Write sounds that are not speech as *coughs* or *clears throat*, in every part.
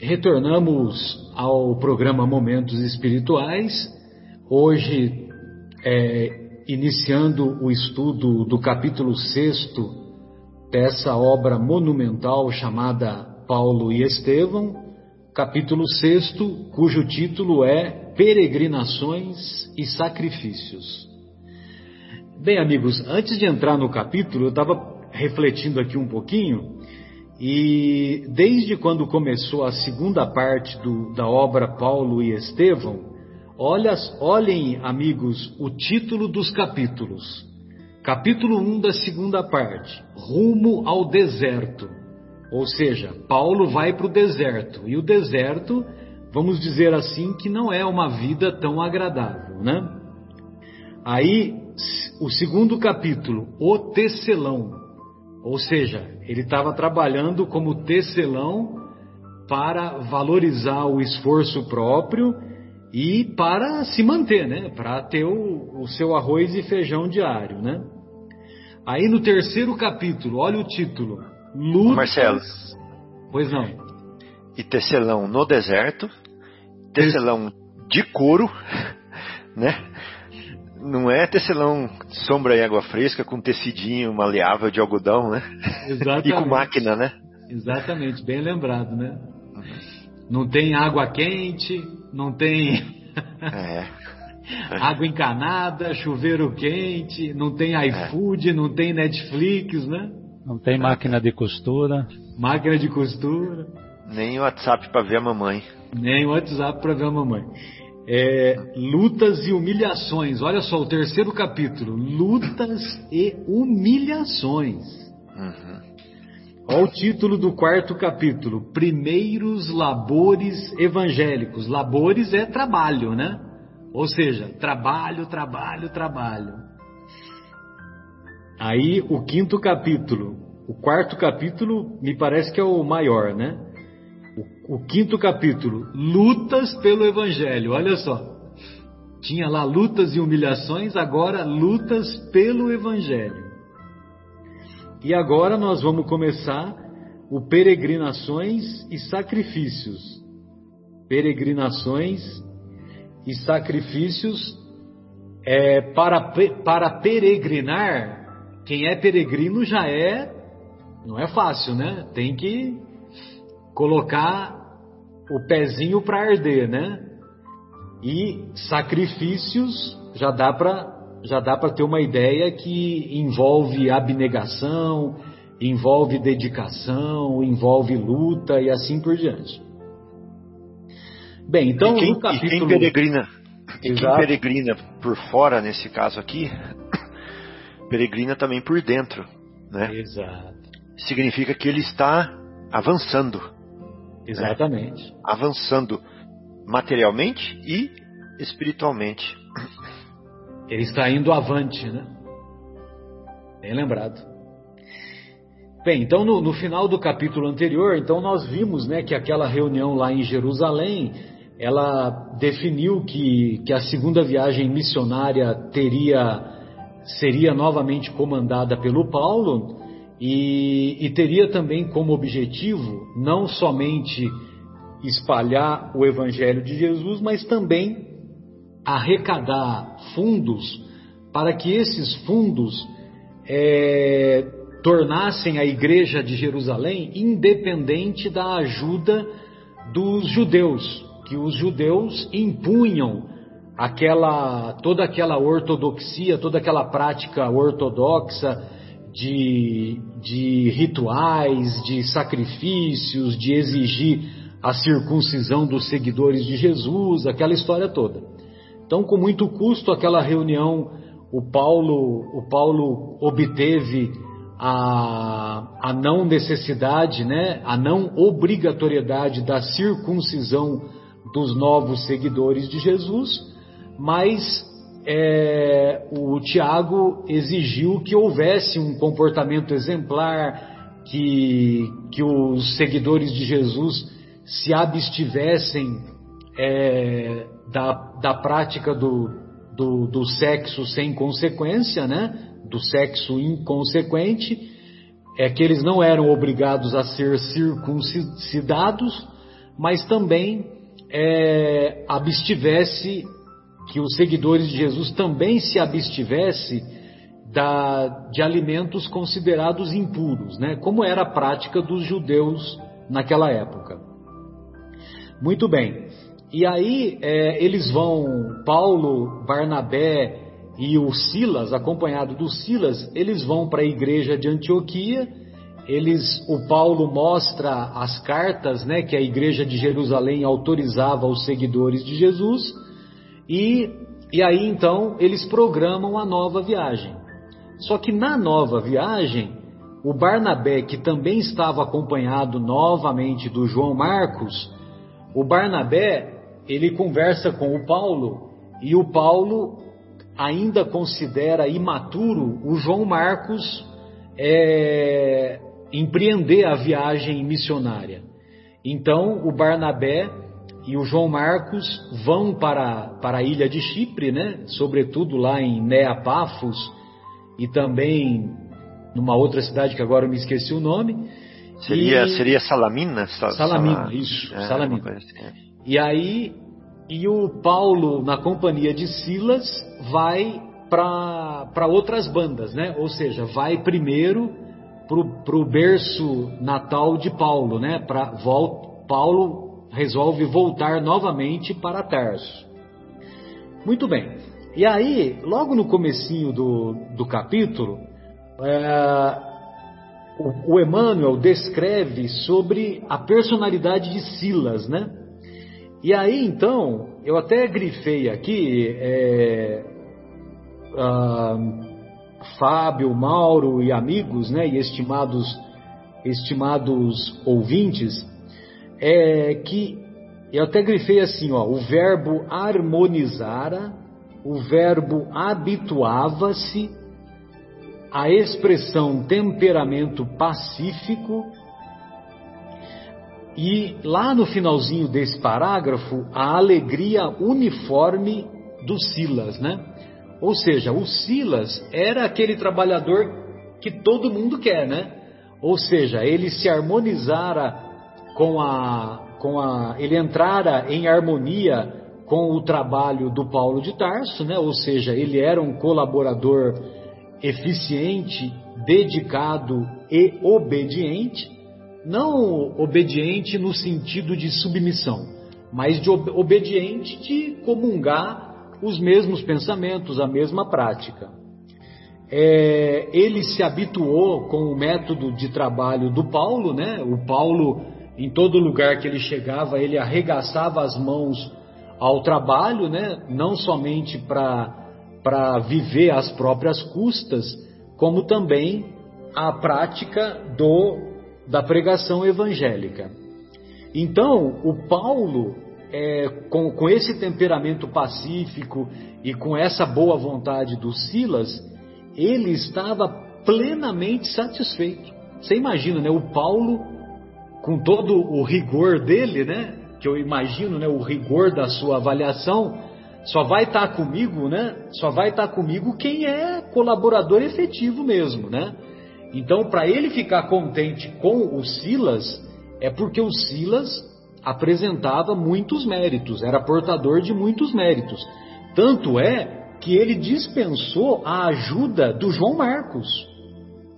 retornamos ao programa Momentos Espirituais, hoje é, iniciando o estudo do capítulo 6 dessa obra monumental chamada Paulo e Estevão, capítulo 6, cujo título é Peregrinações e Sacrifícios. Bem, amigos, antes de entrar no capítulo, eu estava refletindo aqui um pouquinho e desde quando começou a segunda parte do, da obra Paulo e Estevão, olha, olhem, amigos, o título dos capítulos. Capítulo 1 da segunda parte, Rumo ao Deserto. Ou seja, Paulo vai para o deserto. E o deserto, vamos dizer assim, que não é uma vida tão agradável, né? Aí, o segundo capítulo, O Tecelão. Ou seja, ele estava trabalhando como tecelão para valorizar o esforço próprio e para se manter, né? Para ter o, o, seu arroz e feijão diário, né? Aí no terceiro capítulo, olha o título: Lutas. Marcelo. Pois não. E tecelão no deserto, tecelão de couro, *laughs* né? Não é tecelão sombra e água fresca com tecidinho maleável de algodão, né? Exatamente. *laughs* e com máquina, né? Exatamente, bem lembrado, né? Não tem água quente, não tem É. *laughs* água encanada, chuveiro quente, não tem iFood, não tem Netflix, né? Não tem máquina de costura. Máquina de costura, Nem WhatsApp para ver a mamãe. nem WhatsApp para ver a mamãe. É, lutas e humilhações. Olha só o terceiro capítulo: lutas e humilhações. Uhum. Olha o título do quarto capítulo: Primeiros labores evangélicos. Labores é trabalho, né? Ou seja, trabalho, trabalho, trabalho. Aí o quinto capítulo, o quarto capítulo me parece que é o maior, né? O, quinto capítulo, lutas pelo evangelho. Olha só. Tinha lá lutas e humilhações, agora lutas pelo evangelho. E agora nós vamos começar o peregrinações e sacrifícios. Peregrinações e sacrifícios é, para, para peregrinar. Quem é peregrino já é, não é fácil, né? Tem que colocar o pezinho para arder, né? E sacrifícios já dá para já dá para ter uma ideia que envolve abnegação, envolve dedicação, envolve luta e assim por diante. Bem, então e quem, no capítulo... e quem peregrina, e quem peregrina por fora nesse caso aqui, *coughs* peregrina também por dentro, né? Exato. Significa que ele está avançando, Exatamente. avançando materialmente e espiritualmente. Ele está indo avante, né? Bem lembrado. Bem, então no, no, final do capítulo anterior, então nós vimos, né, que aquela reunião lá em Jerusalém, ela definiu que, que a segunda viagem missionária teria seria novamente comandada pelo Paulo e, e teria também como objetivo não somente espalhar o evangelho de Jesus, mas também arrecadar fundos para que esses fundos é, tornassem a igreja de Jerusalém independente da ajuda dos judeus, que os judeus impunham aquela toda aquela ortodoxia, toda aquela prática ortodoxa de, de rituais, de sacrifícios, de exigir a circuncisão dos seguidores de Jesus, aquela história toda. Então, com muito custo, aquela reunião, o Paulo, o Paulo obteve a, a não necessidade, né, a não obrigatoriedade da circuncisão dos novos seguidores de Jesus, mas é, o Tiago exigiu que houvesse um comportamento exemplar, que, que os seguidores de Jesus se abstivessem é, da, da prática do, do, do sexo sem consequência, né? do sexo inconsequente, é que eles não eram obrigados a ser circuncidados, mas também é, abstivesse, que os seguidores de Jesus também se abstivesse da, de alimentos considerados impuros, né? como era a prática dos judeus naquela época. Muito bem. E aí é, eles vão, Paulo, Barnabé e o Silas, acompanhado do Silas, eles vão para a igreja de Antioquia. Eles, o Paulo mostra as cartas, né, que a igreja de Jerusalém autorizava aos seguidores de Jesus. E, e aí então eles programam a nova viagem. Só que na nova viagem, o Barnabé, que também estava acompanhado novamente do João Marcos, o Barnabé, ele conversa com o Paulo e o Paulo ainda considera imaturo o João Marcos é, empreender a viagem missionária. Então, o Barnabé e o João Marcos vão para, para a ilha de Chipre, né? sobretudo lá em Neapafos e também numa outra cidade que agora eu me esqueci o nome. Seria, e... seria Salamina? Salamina, isso, é, Salamina. Assim. É. E aí, e o Paulo, na companhia de Silas, vai para outras bandas, né? Ou seja, vai primeiro para o berço natal de Paulo, né? Pra, volta, Paulo resolve voltar novamente para Tarso. Muito bem. E aí, logo no comecinho do, do capítulo, é, o, o Emmanuel descreve sobre a personalidade de Silas, né? E aí então, eu até grifei aqui, é, Fábio, Mauro e amigos, né, e estimados, estimados ouvintes, é que eu até grifei assim, ó, o verbo harmonizara, o verbo habituava-se, a expressão temperamento pacífico e lá no finalzinho desse parágrafo a alegria uniforme do Silas, né? Ou seja, o Silas era aquele trabalhador que todo mundo quer, né? Ou seja, ele se harmonizara com a com a ele entrara em harmonia com o trabalho do Paulo de Tarso, né? Ou seja, ele era um colaborador eficiente, dedicado e obediente, não obediente no sentido de submissão, mas de obediente de comungar os mesmos pensamentos, a mesma prática. É, ele se habituou com o método de trabalho do Paulo, né? O Paulo, em todo lugar que ele chegava, ele arregaçava as mãos ao trabalho, né? Não somente para viver às próprias custas, como também a prática do da pregação evangélica. Então, o Paulo, é, com, com esse temperamento pacífico e com essa boa vontade do Silas, ele estava plenamente satisfeito. Você imagina, né? O Paulo, com todo o rigor dele, né? Que eu imagino, né? O rigor da sua avaliação, só vai estar tá comigo, né? Só vai estar tá comigo quem é colaborador efetivo mesmo, né? Então, para ele ficar contente com o Silas, é porque o Silas apresentava muitos méritos, era portador de muitos méritos. Tanto é que ele dispensou a ajuda do João Marcos.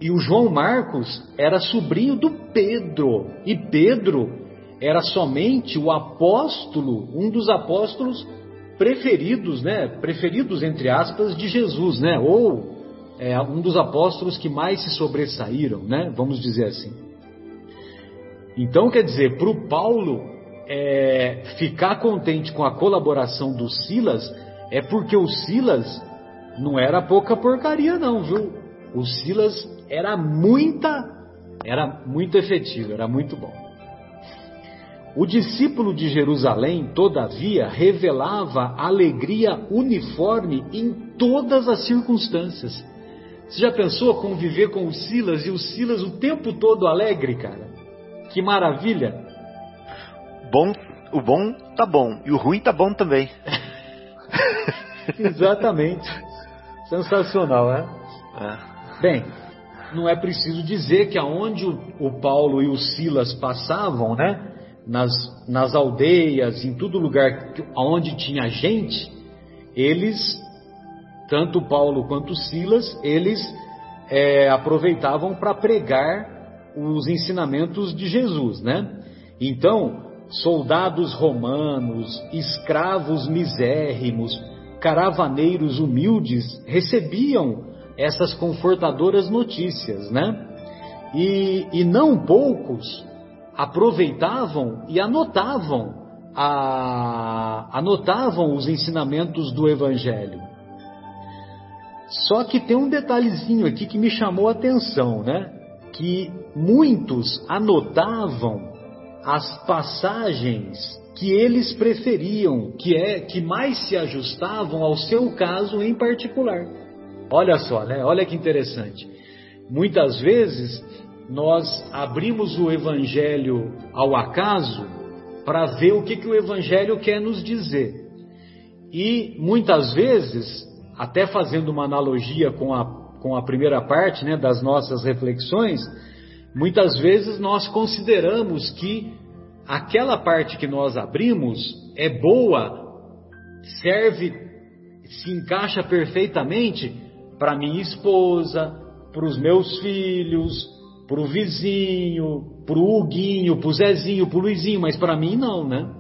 E o João Marcos era sobrinho do Pedro. E Pedro era somente o apóstolo, um dos apóstolos preferidos, né? Preferidos entre aspas de Jesus, né? Ou é, um dos apóstolos que mais se sobressaíram, né? Vamos dizer assim. Então, quer dizer, para o Paulo é, ficar contente com a colaboração do Silas é porque o Silas não era pouca porcaria, não, viu? O Silas era muita, era muito efetivo, era muito bom. O discípulo de Jerusalém, todavia, revelava alegria uniforme em todas as circunstâncias. Você já pensou conviver com o Silas e o Silas o tempo todo alegre, cara? Que maravilha! Bom, o bom tá bom e o ruim tá bom também. *laughs* Exatamente. Sensacional, né? É. Bem, não é preciso dizer que aonde o, o Paulo e o Silas passavam, né? nas, nas aldeias, em todo lugar onde tinha gente, eles, tanto Paulo quanto Silas, eles é, aproveitavam para pregar os ensinamentos de Jesus, né? Então, soldados romanos, escravos misérrimos, caravaneiros humildes recebiam essas confortadoras notícias, né? E, e não poucos aproveitavam e anotavam a, anotavam os ensinamentos do Evangelho. Só que tem um detalhezinho aqui que me chamou a atenção, né? Que muitos anotavam as passagens que eles preferiam, que é que mais se ajustavam ao seu caso em particular. Olha só, né? Olha que interessante. Muitas vezes nós abrimos o evangelho ao acaso para ver o que, que o evangelho quer nos dizer. E muitas vezes, até fazendo uma analogia com a, com a primeira parte né, das nossas reflexões, Muitas vezes nós consideramos que aquela parte que nós abrimos é boa, serve, se encaixa perfeitamente para minha esposa, para os meus filhos, para o vizinho, para o Huguinho, para o Zezinho, para o Luizinho, mas para mim não, né?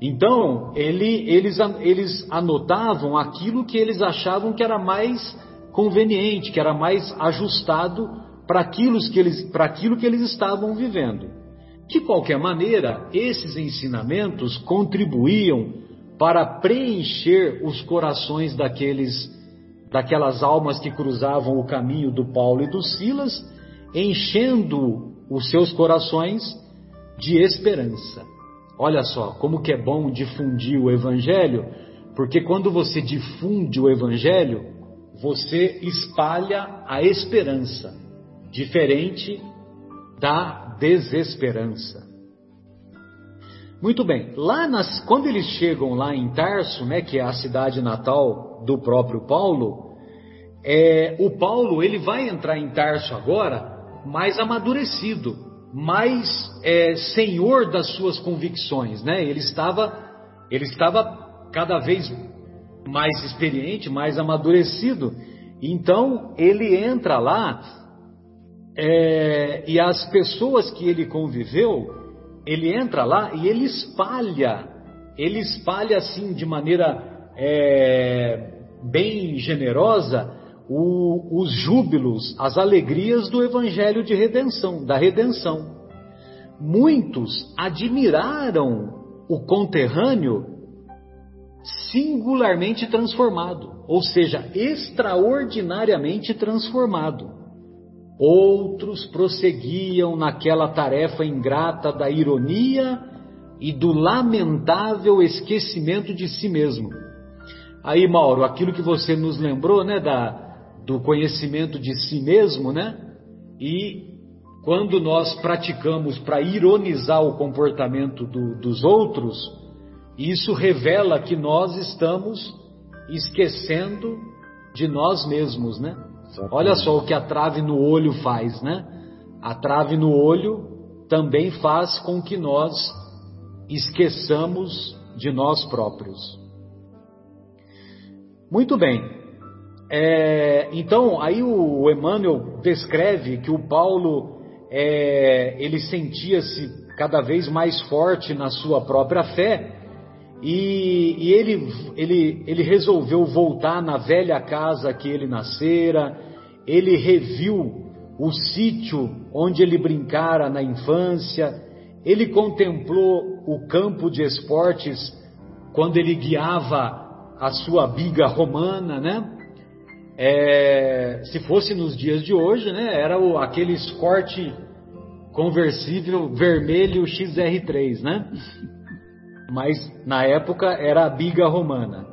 Então, ele, eles, eles anotavam aquilo que eles achavam que era mais conveniente, que era mais ajustado para aquilo, que eles, aquilo que eles estavam vivendo. De qualquer maneira, esses ensinamentos contribuíam para preencher os corações daqueles, daquelas almas que cruzavam o caminho do Paulo e do Silas, enchendo os seus corações de esperança. Olha só, como que é bom difundir o evangelho, porque quando você difunde o evangelho, você espalha a esperança diferente da desesperança. Muito bem, lá nas, quando eles chegam lá em Tarso, né, que é a cidade natal do próprio Paulo, é, o Paulo ele vai entrar em Tarso agora mais amadurecido, mais é, senhor das suas convicções, né? Ele estava, ele estava cada vez mais experiente, mais amadurecido. Então ele entra lá é, e as pessoas que ele conviveu, ele entra lá e ele espalha, ele espalha assim de maneira é, bem generosa o, os júbilos, as alegrias do evangelho de redenção, da redenção. Muitos admiraram o conterrâneo singularmente transformado, ou seja, extraordinariamente transformado. Outros prosseguiam naquela tarefa ingrata da ironia e do lamentável esquecimento de si mesmo. Aí, Mauro, aquilo que você nos lembrou, né, da, do conhecimento de si mesmo, né? E quando nós praticamos para ironizar o comportamento do, dos outros, isso revela que nós estamos esquecendo de nós mesmos, né? Olha só o que a trave no olho faz, né? A trave no olho também faz com que nós esqueçamos de nós próprios. Muito bem. É, então, aí o Emmanuel descreve que o Paulo é, ele sentia-se cada vez mais forte na sua própria fé e, e ele, ele, ele resolveu voltar na velha casa que ele nascera, ele reviu o sítio onde ele brincara na infância, ele contemplou o campo de esportes quando ele guiava a sua biga romana, né? É, se fosse nos dias de hoje, né? Era o, aquele Escort conversível vermelho XR3, né? Mas na época era a biga romana.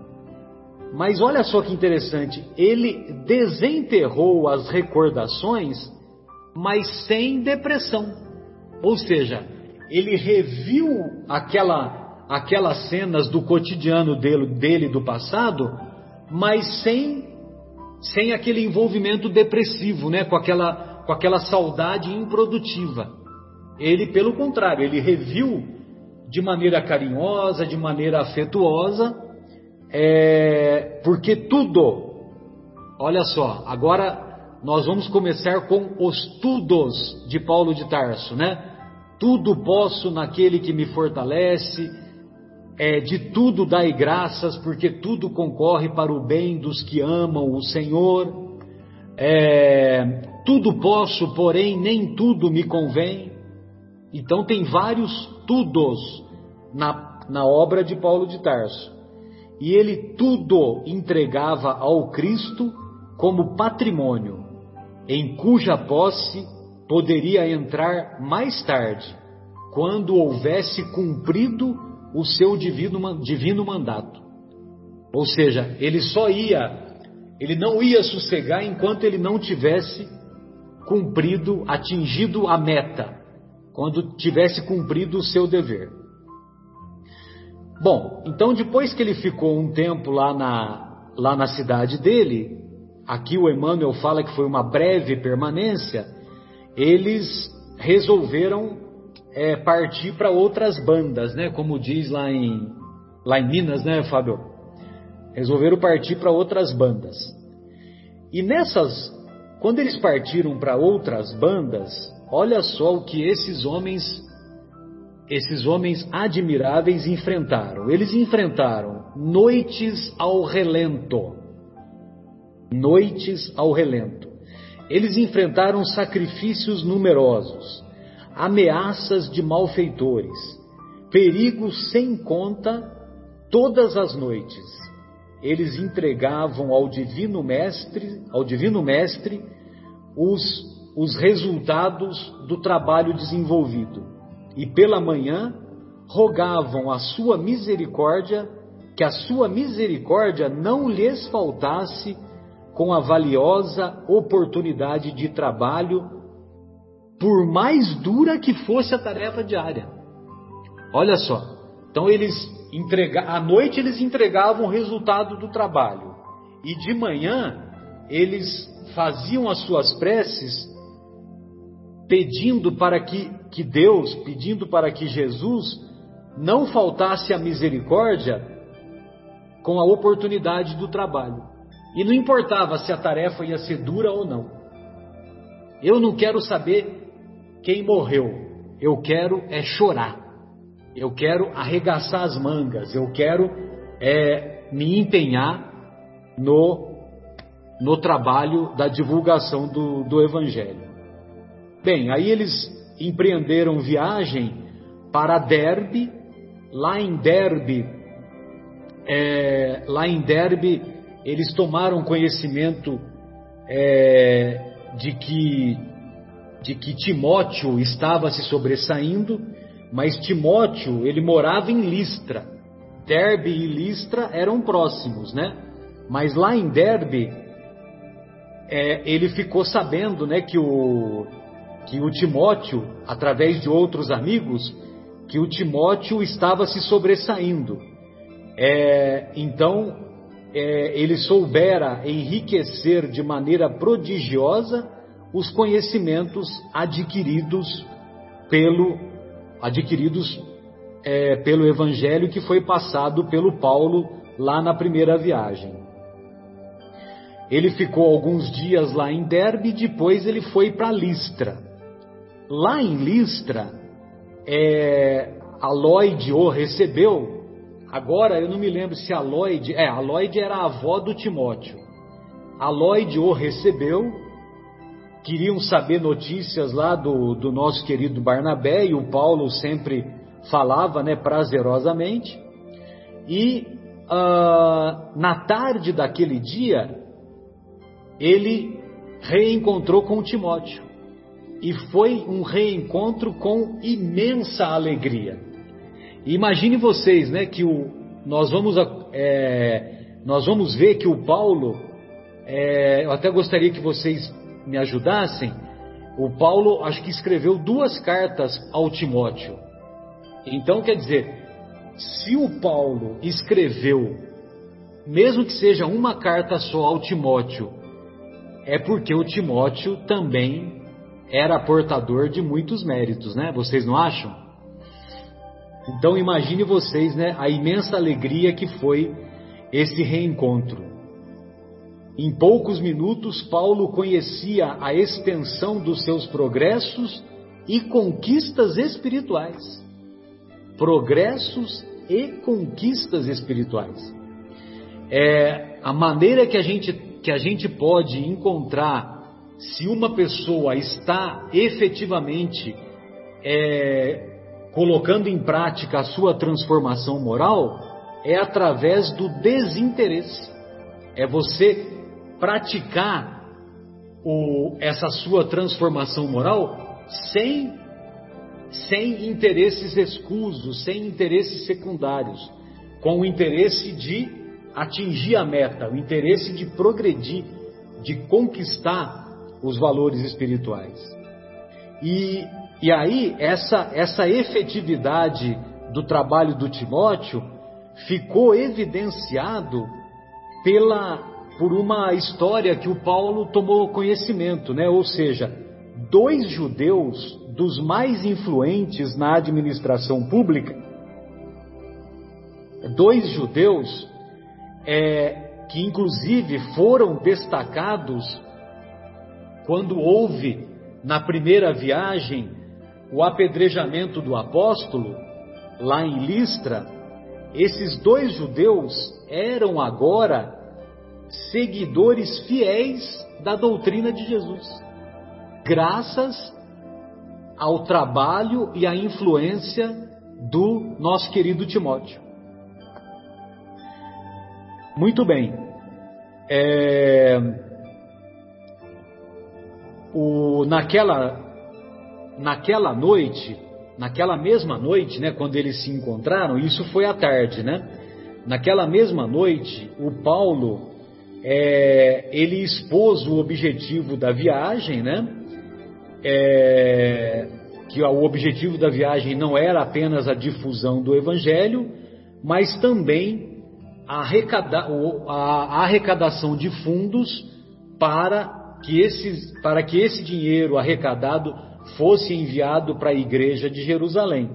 Mas olha só que interessante, ele desenterrou as recordações, mas sem depressão. Ou seja, ele reviu aquela, aquelas cenas do cotidiano dele, dele do passado, mas sem, sem aquele envolvimento depressivo, né? com, aquela, com aquela saudade improdutiva. Ele, pelo contrário, ele reviu de maneira carinhosa, de maneira afetuosa, é, porque tudo, olha só, agora nós vamos começar com os tudos de Paulo de Tarso, né? Tudo posso naquele que me fortalece, é, de tudo dai graças, porque tudo concorre para o bem dos que amam o Senhor. É, tudo posso, porém nem tudo me convém. Então tem vários tudos na, na obra de Paulo de Tarso. E ele tudo entregava ao Cristo como patrimônio, em cuja posse poderia entrar mais tarde, quando houvesse cumprido o seu divino, divino mandato. Ou seja, ele só ia, ele não ia sossegar enquanto ele não tivesse cumprido, atingido a meta, quando tivesse cumprido o seu dever. Bom, então depois que ele ficou um tempo lá na, lá na cidade dele, aqui o Emmanuel fala que foi uma breve permanência, eles resolveram é, partir para outras bandas, né? Como diz lá em, lá em Minas, né, Fábio? Resolveram partir para outras bandas. E nessas, quando eles partiram para outras bandas, olha só o que esses homens, esses homens admiráveis enfrentaram. Eles enfrentaram noites ao relento. Noites ao relento. Eles enfrentaram sacrifícios numerosos ameaças de malfeitores, perigos sem conta todas as noites. Eles entregavam ao divino mestre, ao divino mestre, os, os resultados do trabalho desenvolvido. E pela manhã rogavam a sua misericórdia, que a sua misericórdia não lhes faltasse com a valiosa oportunidade de trabalho por mais dura que fosse a tarefa diária. Olha só. Então eles entrega, à noite eles entregavam o resultado do trabalho e de manhã eles faziam as suas preces pedindo para que, que Deus, pedindo para que Jesus não faltasse a misericórdia com a oportunidade do trabalho. E não importava se a tarefa ia ser dura ou não. Eu não quero saber quem morreu. Eu quero é chorar. Eu quero arregaçar as mangas. Eu quero é me empenhar no no trabalho da divulgação do, do Evangelho. Bem, aí eles empreenderam viagem para Derbe. Lá em Derbe, é, lá em Derbe, eles tomaram conhecimento é, de que de que Timóteo estava se sobressaindo, mas Timóteo, ele morava em Listra. Derbe e Listra eram próximos, né? Mas lá em Derbe, é, ele ficou sabendo, né, que o, que o Timóteo, através de outros amigos, que o Timóteo estava se sobressaindo. É, então, é, ele soubera enriquecer de maneira prodigiosa os conhecimentos adquiridos pelo adquiridos é, pelo Evangelho que foi passado pelo Paulo lá na primeira viagem. Ele ficou alguns dias lá em Derbe e depois ele foi para Listra. Lá em Listra, é, Lloyd o recebeu. Agora eu não me lembro se a Lloyd, é, a Lloyd era a avó do Timóteo. A Lloyd o recebeu queriam saber notícias lá do, do nosso querido Barnabé, e o Paulo sempre falava né, prazerosamente. E uh, na tarde daquele dia, ele reencontrou com Timóteo. E foi um reencontro com imensa alegria. Imagine vocês, né, que o, nós, vamos, é, nós vamos ver que o Paulo, é, eu até gostaria que vocês me ajudassem, o Paulo acho que escreveu duas cartas ao Timóteo. Então, quer dizer, se o Paulo escreveu, mesmo que seja uma carta só ao Timóteo, é porque o Timóteo também era portador de muitos méritos, né? Vocês não acham? Então imagine vocês, né, a imensa alegria que foi esse reencontro. Em poucos minutos, Paulo conhecia a extensão dos seus progressos e conquistas espirituais. Progressos e conquistas espirituais. É a maneira que a gente, que a gente pode encontrar se uma pessoa está efetivamente é, colocando em prática a sua transformação moral é através do desinteresse. É você praticar o, essa sua transformação moral sem, sem interesses escusos, sem interesses secundários, com o interesse de atingir a meta, o interesse de progredir, de conquistar os valores espirituais. E e aí, essa, essa efetividade do trabalho do Timóteo ficou evidenciado pela, por uma história que o Paulo tomou conhecimento, né? ou seja, dois judeus dos mais influentes na administração pública, dois judeus é, que inclusive foram destacados quando houve na primeira viagem o apedrejamento do apóstolo, lá em Listra, esses dois judeus eram agora seguidores fiéis da doutrina de Jesus, graças ao trabalho e à influência do nosso querido Timóteo. Muito bem. É, o, naquela naquela noite, naquela mesma noite, né, quando eles se encontraram, isso foi à tarde, né? Naquela mesma noite, o Paulo é, ele expôs o objetivo da viagem, né? É, que o objetivo da viagem não era apenas a difusão do evangelho, mas também a, arrecada, a arrecadação de fundos para que, esses, para que esse dinheiro arrecadado fosse enviado para a igreja de Jerusalém.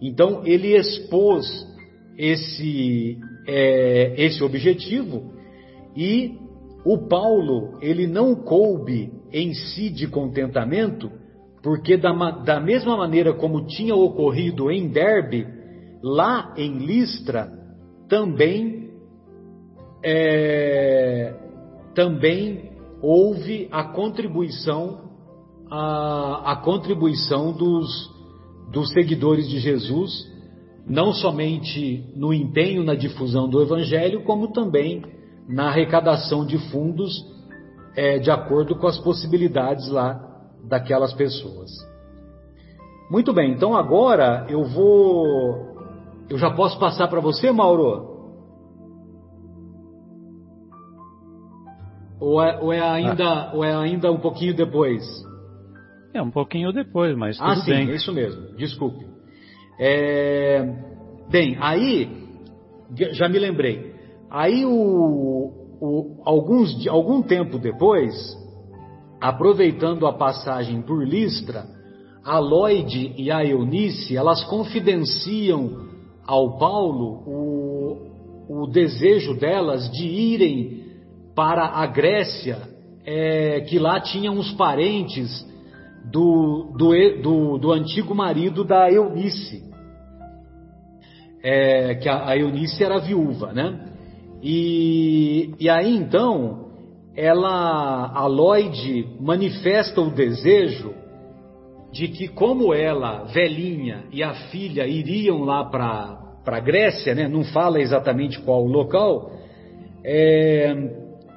Então ele expôs esse, é, esse objetivo e o Paulo ele não coube em si de contentamento, porque da, da mesma maneira como tinha ocorrido em Derbe, lá em Listra também é, também houve a contribuição a, a contribuição dos, dos seguidores de Jesus, não somente no empenho na difusão do Evangelho, como também na arrecadação de fundos é, de acordo com as possibilidades lá daquelas pessoas. Muito bem, então agora eu vou. Eu já posso passar para você, Mauro? Ou é, ou é ainda, ah. ou é ainda um pouquinho depois? É, um pouquinho depois, mas tudo ah, sim, bem. isso mesmo, desculpe. É... Bem, aí, já me lembrei, aí o, o, alguns, algum tempo depois, aproveitando a passagem por Listra, a Lloyd e a Eunice, elas confidenciam ao Paulo o, o desejo delas de irem para a Grécia, é, que lá tinham uns parentes do, do, do, do antigo marido da Eunice, é, que a, a, Eunice era viúva, né? E, e aí então, ela, a Lloyd manifesta o desejo de que como ela, velhinha, e a filha iriam lá para a Grécia, né? Não fala exatamente qual o local, é,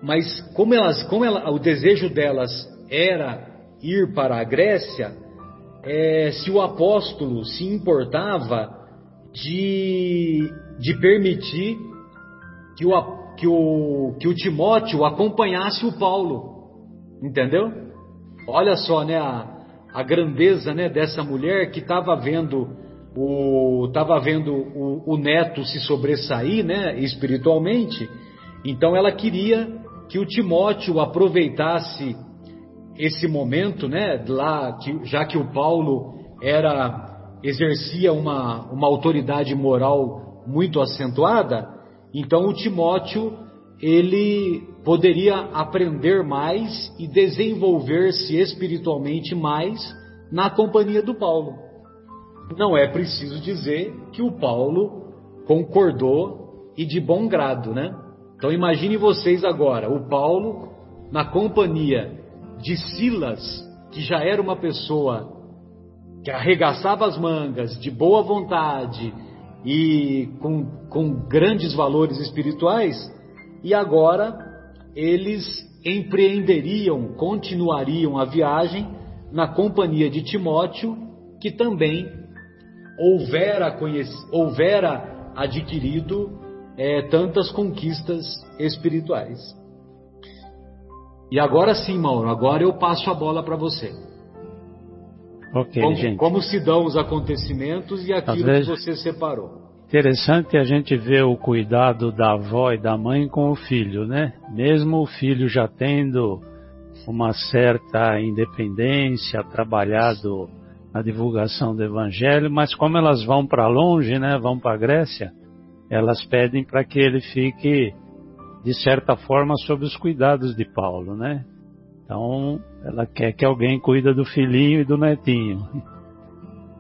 mas como elas, como ela, o desejo delas era ir para a Grécia, é, se o apóstolo se importava de, de permitir que o, que, o, que o Timóteo acompanhasse o Paulo. Entendeu? Olha só, né, a, a grandeza né, dessa mulher que estava vendo o estava vendo o, o, neto se sobressair, né, espiritualmente. Então ela queria que o Timóteo aproveitasse esse momento, né, lá, que, já que o Paulo era exercia uma, uma autoridade moral muito acentuada, então o Timóteo ele poderia aprender mais e desenvolver-se espiritualmente mais na companhia do Paulo. Não é preciso dizer que o Paulo concordou e de bom grado, né? Então imagine vocês agora, o Paulo na companhia de Silas, que já era uma pessoa que arregaçava as mangas, de boa vontade e com, com grandes valores espirituais, e agora eles empreenderiam, continuariam a viagem na companhia de Timóteo, que também houvera, houvera adquirido é, tantas conquistas espirituais. E agora sim, Mauro, agora eu passo a bola para você. Ok, como, gente. Como se dão os acontecimentos e aquilo vezes, que você separou. Interessante a gente ver o cuidado da avó e da mãe com o filho, né? Mesmo o filho já tendo uma certa independência, trabalhado na divulgação do evangelho, mas como elas vão para longe, né? Vão para a Grécia, elas pedem para que ele fique, de certa forma, sob os cuidados de Paulo, né? Então, ela quer que alguém cuida do filhinho e do netinho.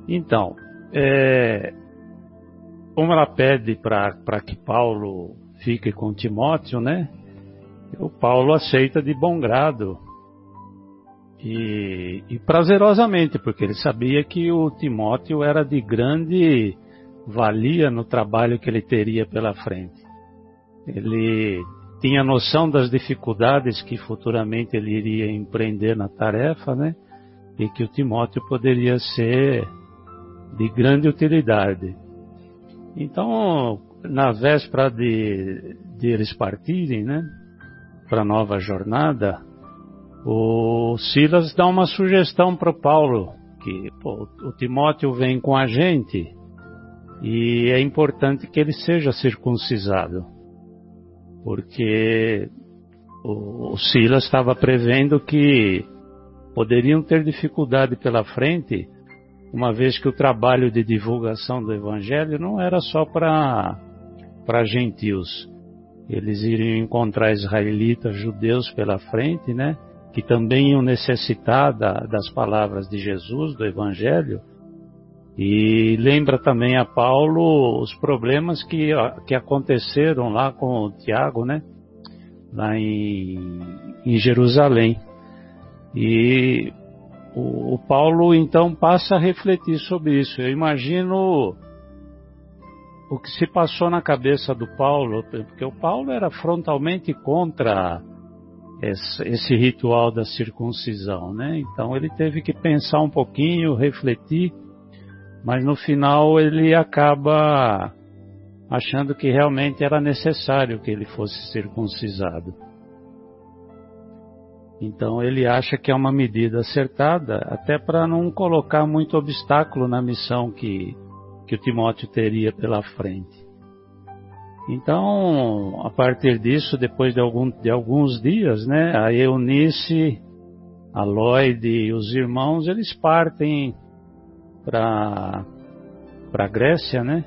Então, é, como ela pede para que Paulo fique com Timóteo, né? O Paulo aceita de bom grado e, e prazerosamente, porque ele sabia que o Timóteo era de grande valia no trabalho que ele teria pela frente. Ele tinha noção das dificuldades que futuramente ele iria empreender na tarefa, né? E que o Timóteo poderia ser de grande utilidade. Então, na véspera de, de eles partirem, né? Para a nova jornada, o Silas dá uma sugestão para o Paulo, que pô, o Timóteo vem com a gente, e é importante que ele seja circuncisado, porque o, Silas estava prevendo que poderiam ter dificuldade pela frente, uma vez que o trabalho de divulgação do Evangelho não era só para gentios. Eles iriam encontrar israelitas, judeus pela frente, né? Que também iam necessitar da, das palavras de Jesus, do Evangelho, e lembra também a Paulo os problemas que, que aconteceram lá com o Tiago, né? Lá em, em Jerusalém. E o, o, Paulo então passa a refletir sobre isso. Eu imagino o que se passou na cabeça do Paulo, porque o Paulo era frontalmente contra esse, esse ritual da circuncisão, né? Então ele teve que pensar um pouquinho, refletir mas no final ele acaba achando que realmente era necessário que ele fosse circuncisado. Então ele acha que é uma medida acertada, até para não colocar muito obstáculo na missão que, que o Timóteo teria pela frente. Então, a partir disso, depois de, algum, de alguns dias, né, a Eunice, a Lloyd e os irmãos, eles partem para a Grécia, né?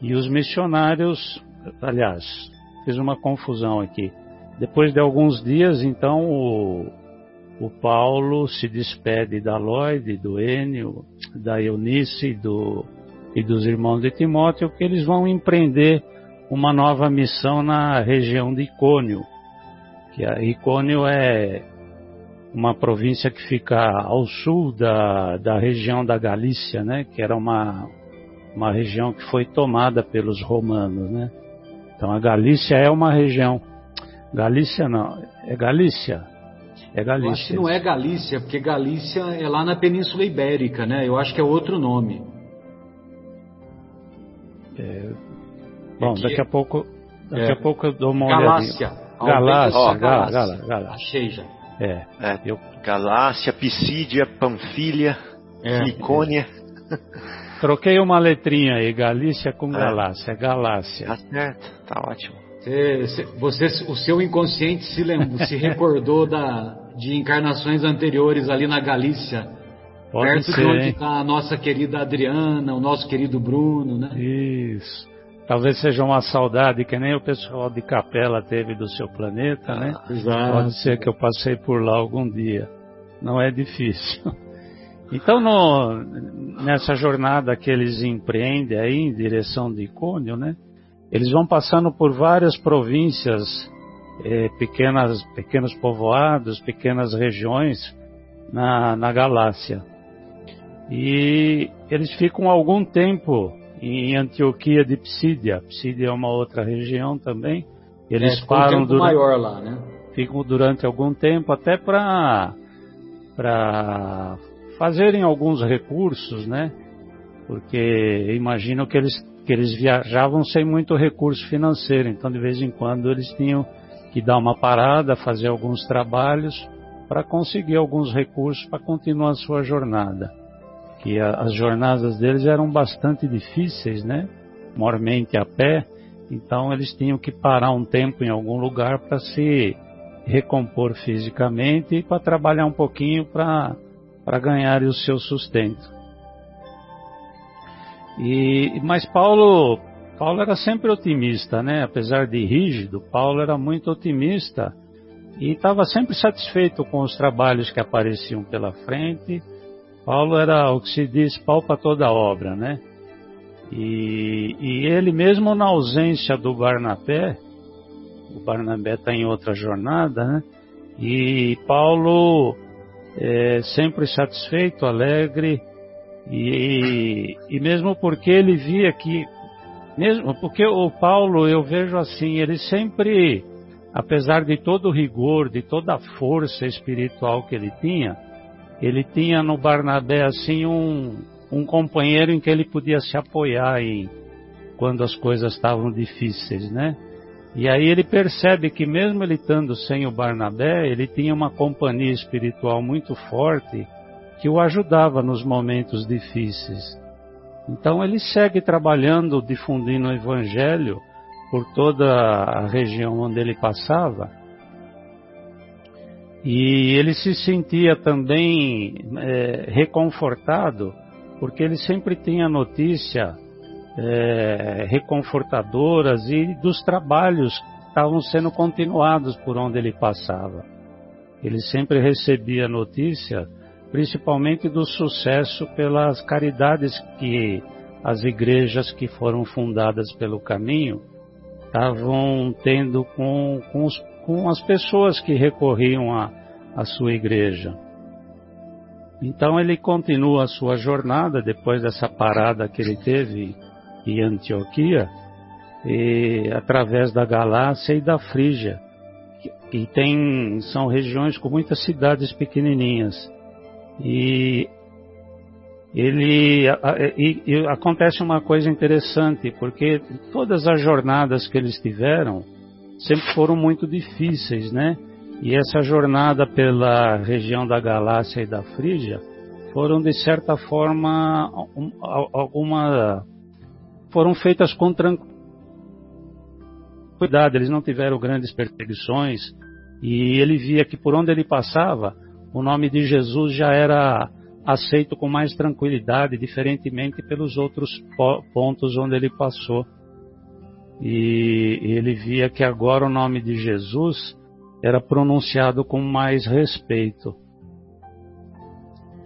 E os missionários, aliás, fiz uma confusão aqui. Depois de alguns dias, então, o, o Paulo se despede da Lloyd, do Enio, da Eunice do, e dos irmãos de Timóteo, que eles vão empreender uma nova missão na região de Icônio. Que a Icônio é uma província que fica ao sul da, da região da Galícia, né? Que era uma, uma região que foi tomada pelos romanos, né? Então a Galícia é uma região. Galícia não, é Galícia. É Galícia. Eu acho que não é Galícia, porque Galícia é lá na Península Ibérica, né? Eu acho que é outro nome. É... Bom, daqui a pouco, daqui é... a pouco eu dou uma Galácia. olhadinha. Galácia, oh, Galácia, Galácia, Galácia. Achei já. É. é eu... Galácia, Pisídia, Panfilha, é. Icônia. Troquei uma letrinha aí, Galícia com é. Galácia, Galácia. Tá certo, tá ótimo. Você, você, o seu inconsciente se, lembrou, se recordou da, de encarnações anteriores ali na Galícia. Pode perto ser, de onde está a nossa querida Adriana, o nosso querido Bruno, né? Isso. Talvez seja uma saudade que nem o pessoal de Capela teve do seu planeta, né? Ah, exato. Pode ser que eu passei por lá algum dia. Não é difícil. *laughs* Então, no, nessa jornada que eles empreendem aí em direção de Icônio, né? Eles vão passando por várias províncias, eh, pequenas, pequenos povoados, pequenas regiões na, na Galácia. E eles ficam algum tempo em Antioquia de Psídia. Psídia é uma outra região também. Eles é, param um durante, maior lá, né? Ficam durante algum tempo até para para fazerem alguns recursos, né? Porque imagino que eles que eles viajavam sem muito recurso financeiro, então de vez em quando eles tinham que dar uma parada, fazer alguns trabalhos para conseguir alguns recursos para continuar a sua jornada que a, as jornadas deles eram bastante difíceis, né? Mormente a pé, então eles tinham que parar um tempo em algum lugar para se recompor fisicamente e para trabalhar um pouquinho para ganhar o seu sustento. E, mas Paulo, Paulo era sempre otimista, né? Apesar de rígido, Paulo era muito otimista e estava sempre satisfeito com os trabalhos que apareciam pela frente Paulo era o que se diz pau para toda obra, né? E, e, ele mesmo na ausência do Barnabé, o Barnabé está em outra jornada, né? E Paulo é, sempre satisfeito, alegre, e, e mesmo porque ele via que, mesmo porque o Paulo eu vejo assim, ele sempre, apesar de todo o rigor, de toda a força espiritual que ele tinha, ele tinha no Barnabé assim um, um companheiro em que ele podia se apoiar em, quando as coisas estavam difíceis, né? E aí ele percebe que mesmo ele estando sem o Barnabé, ele tinha uma companhia espiritual muito forte que o ajudava nos momentos difíceis. Então ele segue trabalhando, difundindo o evangelho por toda a região onde ele passava e ele se sentia também é, reconfortado, porque ele sempre tinha notícia é, reconfortadoras e dos trabalhos que estavam sendo continuados por onde ele passava. Ele sempre recebia notícia, principalmente do sucesso pelas caridades que as igrejas que foram fundadas pelo caminho estavam tendo com, com os com as pessoas que recorriam à, sua igreja. Então ele continua a sua jornada depois dessa parada que ele teve em Antioquia, e, através da Galácia e da Frígia, que, tem, são regiões com muitas cidades pequenininhas. E ele e, e acontece uma coisa interessante, porque todas as jornadas que eles tiveram, sempre foram muito difíceis, né? E essa jornada pela região da Galácia e da Frígia foram de certa forma alguma foram feitas com tranquilidade. Eles não tiveram grandes perseguições e ele via que por onde ele passava o nome de Jesus já era aceito com mais tranquilidade, diferentemente pelos outros pontos onde ele passou e ele via que agora o nome de Jesus era pronunciado com mais respeito.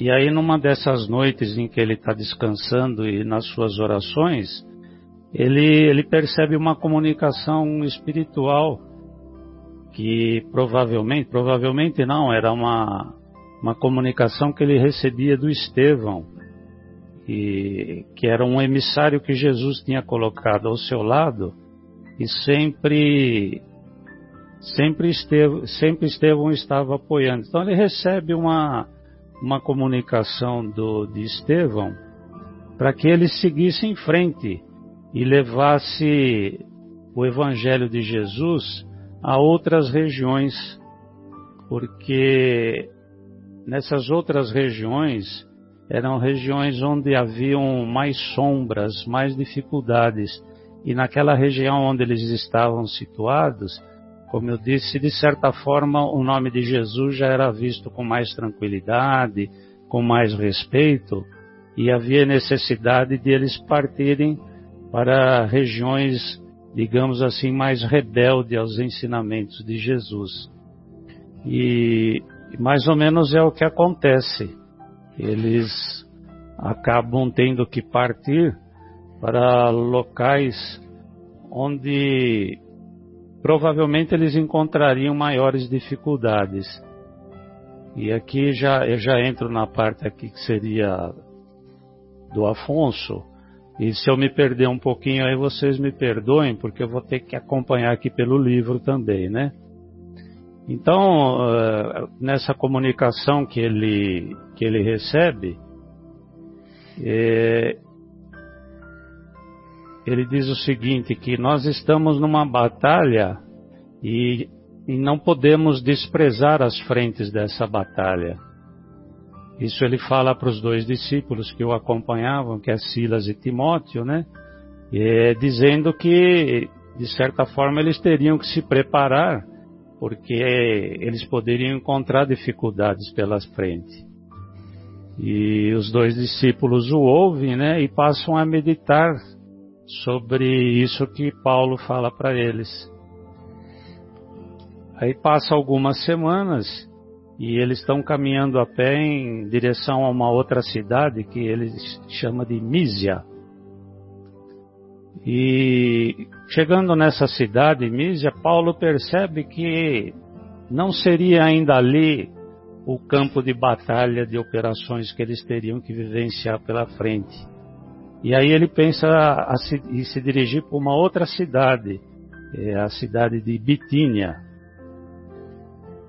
E aí, numa dessas noites em que ele está descansando e nas suas orações, ele, ele percebe uma comunicação espiritual que provavelmente, provavelmente não, era uma, uma comunicação que ele recebia do Estevão, e, que era um emissário que Jesus tinha colocado ao seu lado e sempre sempre Estevão, sempre Estevão estava apoiando. Então ele recebe uma, uma comunicação do, de Estevão para que ele seguisse em frente e levasse o Evangelho de Jesus a outras regiões, porque nessas outras regiões eram regiões onde haviam mais sombras, mais dificuldades. E naquela região onde eles estavam situados, como eu disse, de certa forma o nome de Jesus já era visto com mais tranquilidade, com mais respeito, e havia necessidade de eles partirem para regiões, digamos assim, mais rebeldes aos ensinamentos de Jesus. E mais ou menos é o que acontece. Eles acabam tendo que partir para locais onde provavelmente eles encontrariam maiores dificuldades. E aqui já eu já entro na parte aqui que seria do Afonso. E se eu me perder um pouquinho aí vocês me perdoem, porque eu vou ter que acompanhar aqui pelo livro também, né? Então, eh, nessa comunicação que ele, que ele recebe, é, ele diz o seguinte, que nós estamos numa batalha e, e não podemos desprezar as frentes dessa batalha. Isso ele fala para os dois discípulos que o acompanhavam, que é Silas e Timóteo, né? É, dizendo que, de certa forma, eles teriam que se preparar, porque eles poderiam encontrar dificuldades pela frente. E os dois discípulos o ouvem, né? E passam a meditar sobre isso que Paulo fala para eles. Aí passa algumas semanas e eles estão caminhando a pé em direção a uma outra cidade que ele chama de Mísia. E chegando nessa cidade, Mísia, Paulo percebe que não seria ainda ali o campo de batalha de operações que eles teriam que vivenciar pela frente. E aí ele pensa se, em se dirigir para uma outra cidade, é a cidade de Bitínia.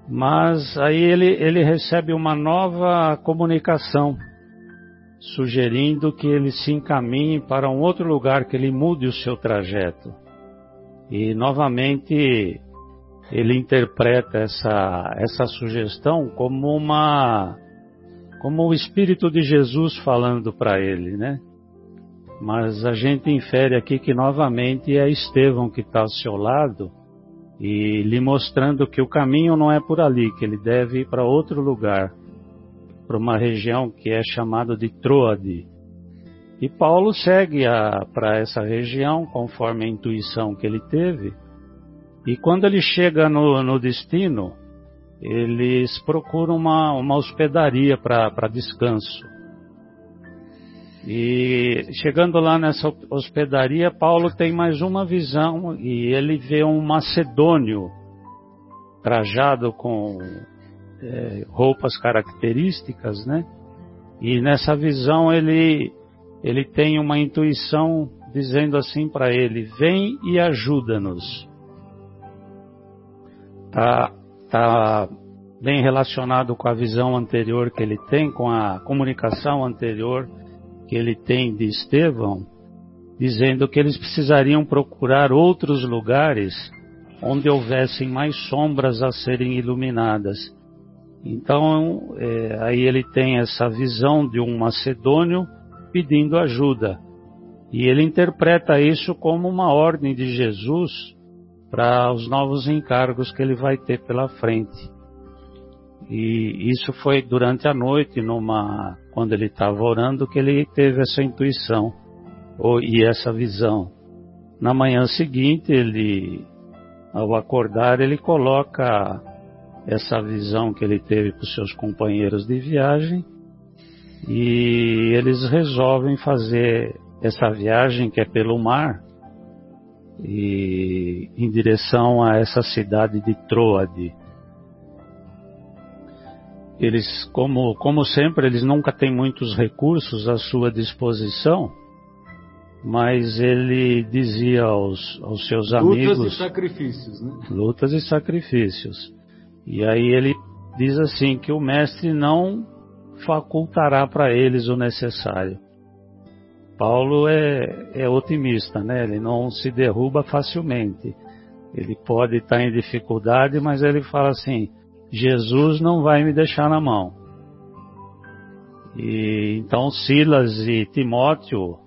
Mas aí ele, ele recebe uma nova comunicação, sugerindo que ele se encaminhe para um outro lugar, que ele mude o seu trajeto. E novamente ele interpreta essa, essa sugestão como uma como o Espírito de Jesus falando para ele, né? Mas a gente infere aqui que novamente é Estevão que está ao seu lado e lhe mostrando que o caminho não é por ali, que ele deve ir para outro lugar, para uma região que é chamada de Troade. E Paulo segue para essa região conforme a intuição que ele teve. E quando ele chega no, no destino, eles procuram uma, uma hospedaria para descanso. E chegando lá nessa hospedaria, Paulo tem mais uma visão e ele vê um macedônio trajado com é, roupas características, né? E nessa visão ele ele tem uma intuição dizendo assim para ele: vem e ajuda-nos. Tá, tá bem relacionado com a visão anterior que ele tem, com a comunicação anterior que ele tem de Estevão, dizendo que eles precisariam procurar outros lugares onde houvessem mais sombras a serem iluminadas. Então, é, aí ele tem essa visão de um macedônio pedindo ajuda. E ele interpreta isso como uma ordem de Jesus para os novos encargos que ele vai ter pela frente. E isso foi durante a noite, numa, quando ele estava orando, que ele teve essa intuição ou, e essa visão. Na manhã seguinte, ele, ao acordar, ele coloca essa visão que ele teve os seus companheiros de viagem e eles resolvem fazer essa viagem que é pelo mar e em direção a essa cidade de Troade. Eles, como, como sempre, eles nunca têm muitos recursos à sua disposição, mas ele dizia aos, aos seus lutas amigos... Lutas e sacrifícios, né? Lutas e sacrifícios. E aí ele diz assim que o mestre não facultará para eles o necessário. Paulo é, é otimista, né? Ele não se derruba facilmente. Ele pode estar em dificuldade, mas ele fala assim: Jesus não vai me deixar na mão. E então Silas e Timóteo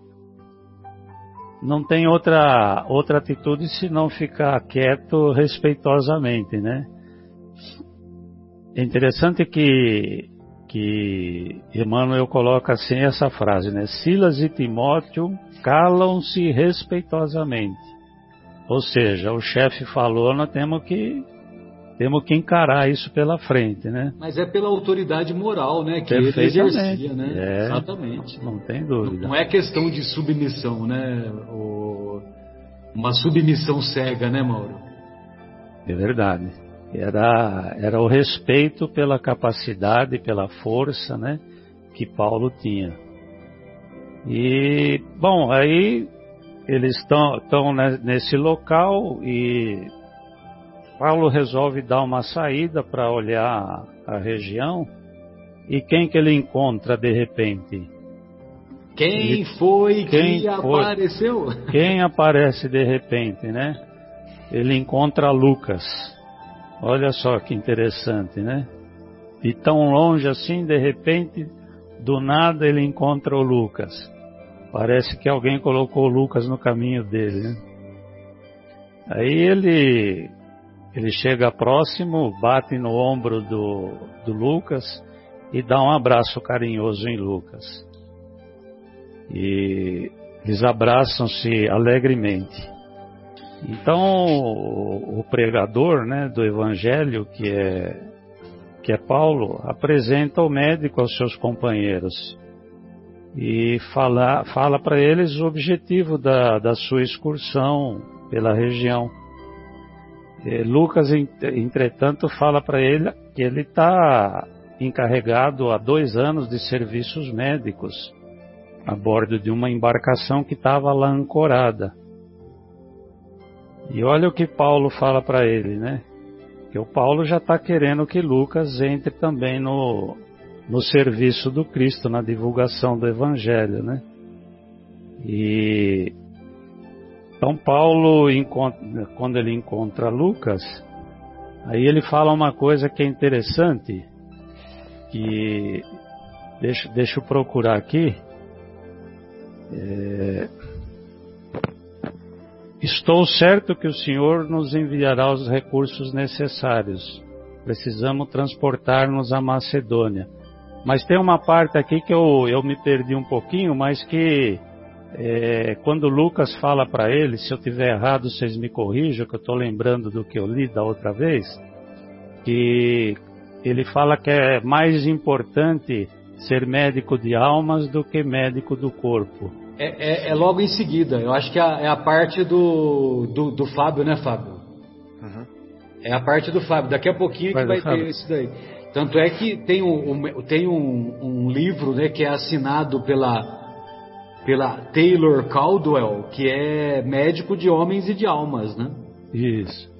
não tem outra, outra atitude senão ficar quieto respeitosamente, né? É interessante que, que Emmanuel coloca assim essa frase, né? Silas e Timóteo calam-se respeitosamente. Ou seja, o chefe falou, nós temos que temos que encarar isso pela frente, né? Mas é pela autoridade moral, né? Que ele exercia, né? É, Exatamente. Não tem dúvida. Não, não é questão de submissão, né? O, uma submissão cega, né, Mauro? É verdade. Era, era o respeito pela capacidade, pela força, né? Que Paulo tinha. E, bom, aí eles estão nesse local e Paulo resolve dar uma saída para olhar a região. E quem que ele encontra de repente? Quem foi quem que foi, apareceu? Quem aparece de repente, né? Ele encontra Lucas. Olha só que interessante, né? E tão longe assim, de repente, do nada ele encontra o Lucas. Parece que alguém colocou o Lucas no caminho dele, né? Aí ele ele chega próximo, bate no ombro do, do Lucas e dá um abraço carinhoso em Lucas. E eles abraçam-se alegremente. Então o, o pregador né, do Evangelho, que é, que é Paulo, apresenta o médico aos seus companheiros e fala, fala para eles o objetivo da, da sua excursão pela região. É, Lucas, entretanto, fala para ele que ele está encarregado há dois anos de serviços médicos a bordo de uma embarcação que estava lá ancorada. E olha o que Paulo fala para ele, né? Que o Paulo já está querendo que Lucas entre também no, no serviço do Cristo, na divulgação do Evangelho, né? E então Paulo, quando ele encontra Lucas, aí ele fala uma coisa que é interessante, que deixa, deixa eu procurar aqui. É, Estou certo que o Senhor nos enviará os recursos necessários. Precisamos transportar-nos à Macedônia. Mas tem uma parte aqui que eu, eu me perdi um pouquinho, mas que é, quando Lucas fala para ele, se eu tiver errado, vocês me corrijam, que eu estou lembrando do que eu li da outra vez, que ele fala que é mais importante ser médico de almas do que médico do corpo. É, é, é logo em seguida, eu acho que é, é a parte do, do, do, Fábio, né, Fábio? Uhum. É a parte do Fábio, daqui a pouquinho vai que vai ter isso daí. Tanto é que tem um, tem um, um livro né, que é assinado pela pela Taylor Caldwell, que é médico de homens e de almas, né? Isso.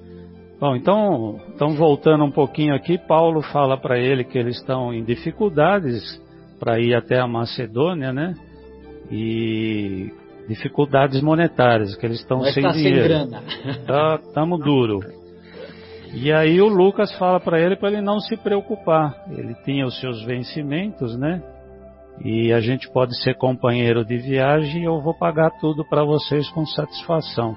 Bom, então, então voltando um pouquinho aqui, Paulo fala para ele que eles estão em dificuldades para ir até a Macedônia, né? E dificuldades monetárias, que eles estão sem tá dinheiro. Sem grana. *laughs* Tá, tamo duro. E aí o Lucas fala para ele para ele não se preocupar. Ele tinha os seus vencimentos, né? E a gente pode ser companheiro de viagem e eu vou pagar tudo para vocês com satisfação.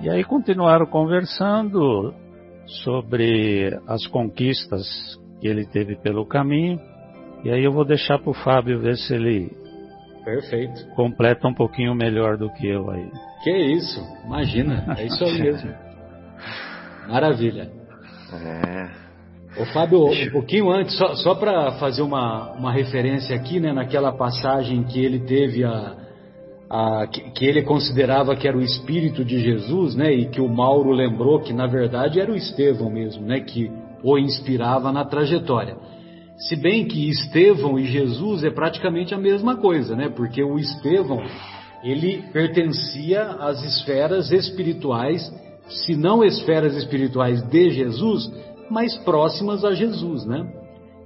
E aí continuaram conversando sobre as conquistas que ele teve pelo caminho. E aí eu vou deixar para o Fábio ver se ele Perfeito. completa um pouquinho melhor do que eu aí. Que isso, imagina, é isso aí mesmo. *laughs* Maravilha. É. Ô Fábio, um pouquinho antes, só, só para fazer uma, uma referência aqui, né, naquela passagem que ele teve a, a que, que, ele considerava que era o Espírito de Jesus, né, e que o Mauro lembrou que na verdade era o Estevão mesmo, né, que o inspirava na trajetória. Se bem que Estevão e Jesus é praticamente a mesma coisa, né, porque o Estevão ele pertencia às esferas espirituais, se não esferas espirituais de Jesus, mais próximas a Jesus, né?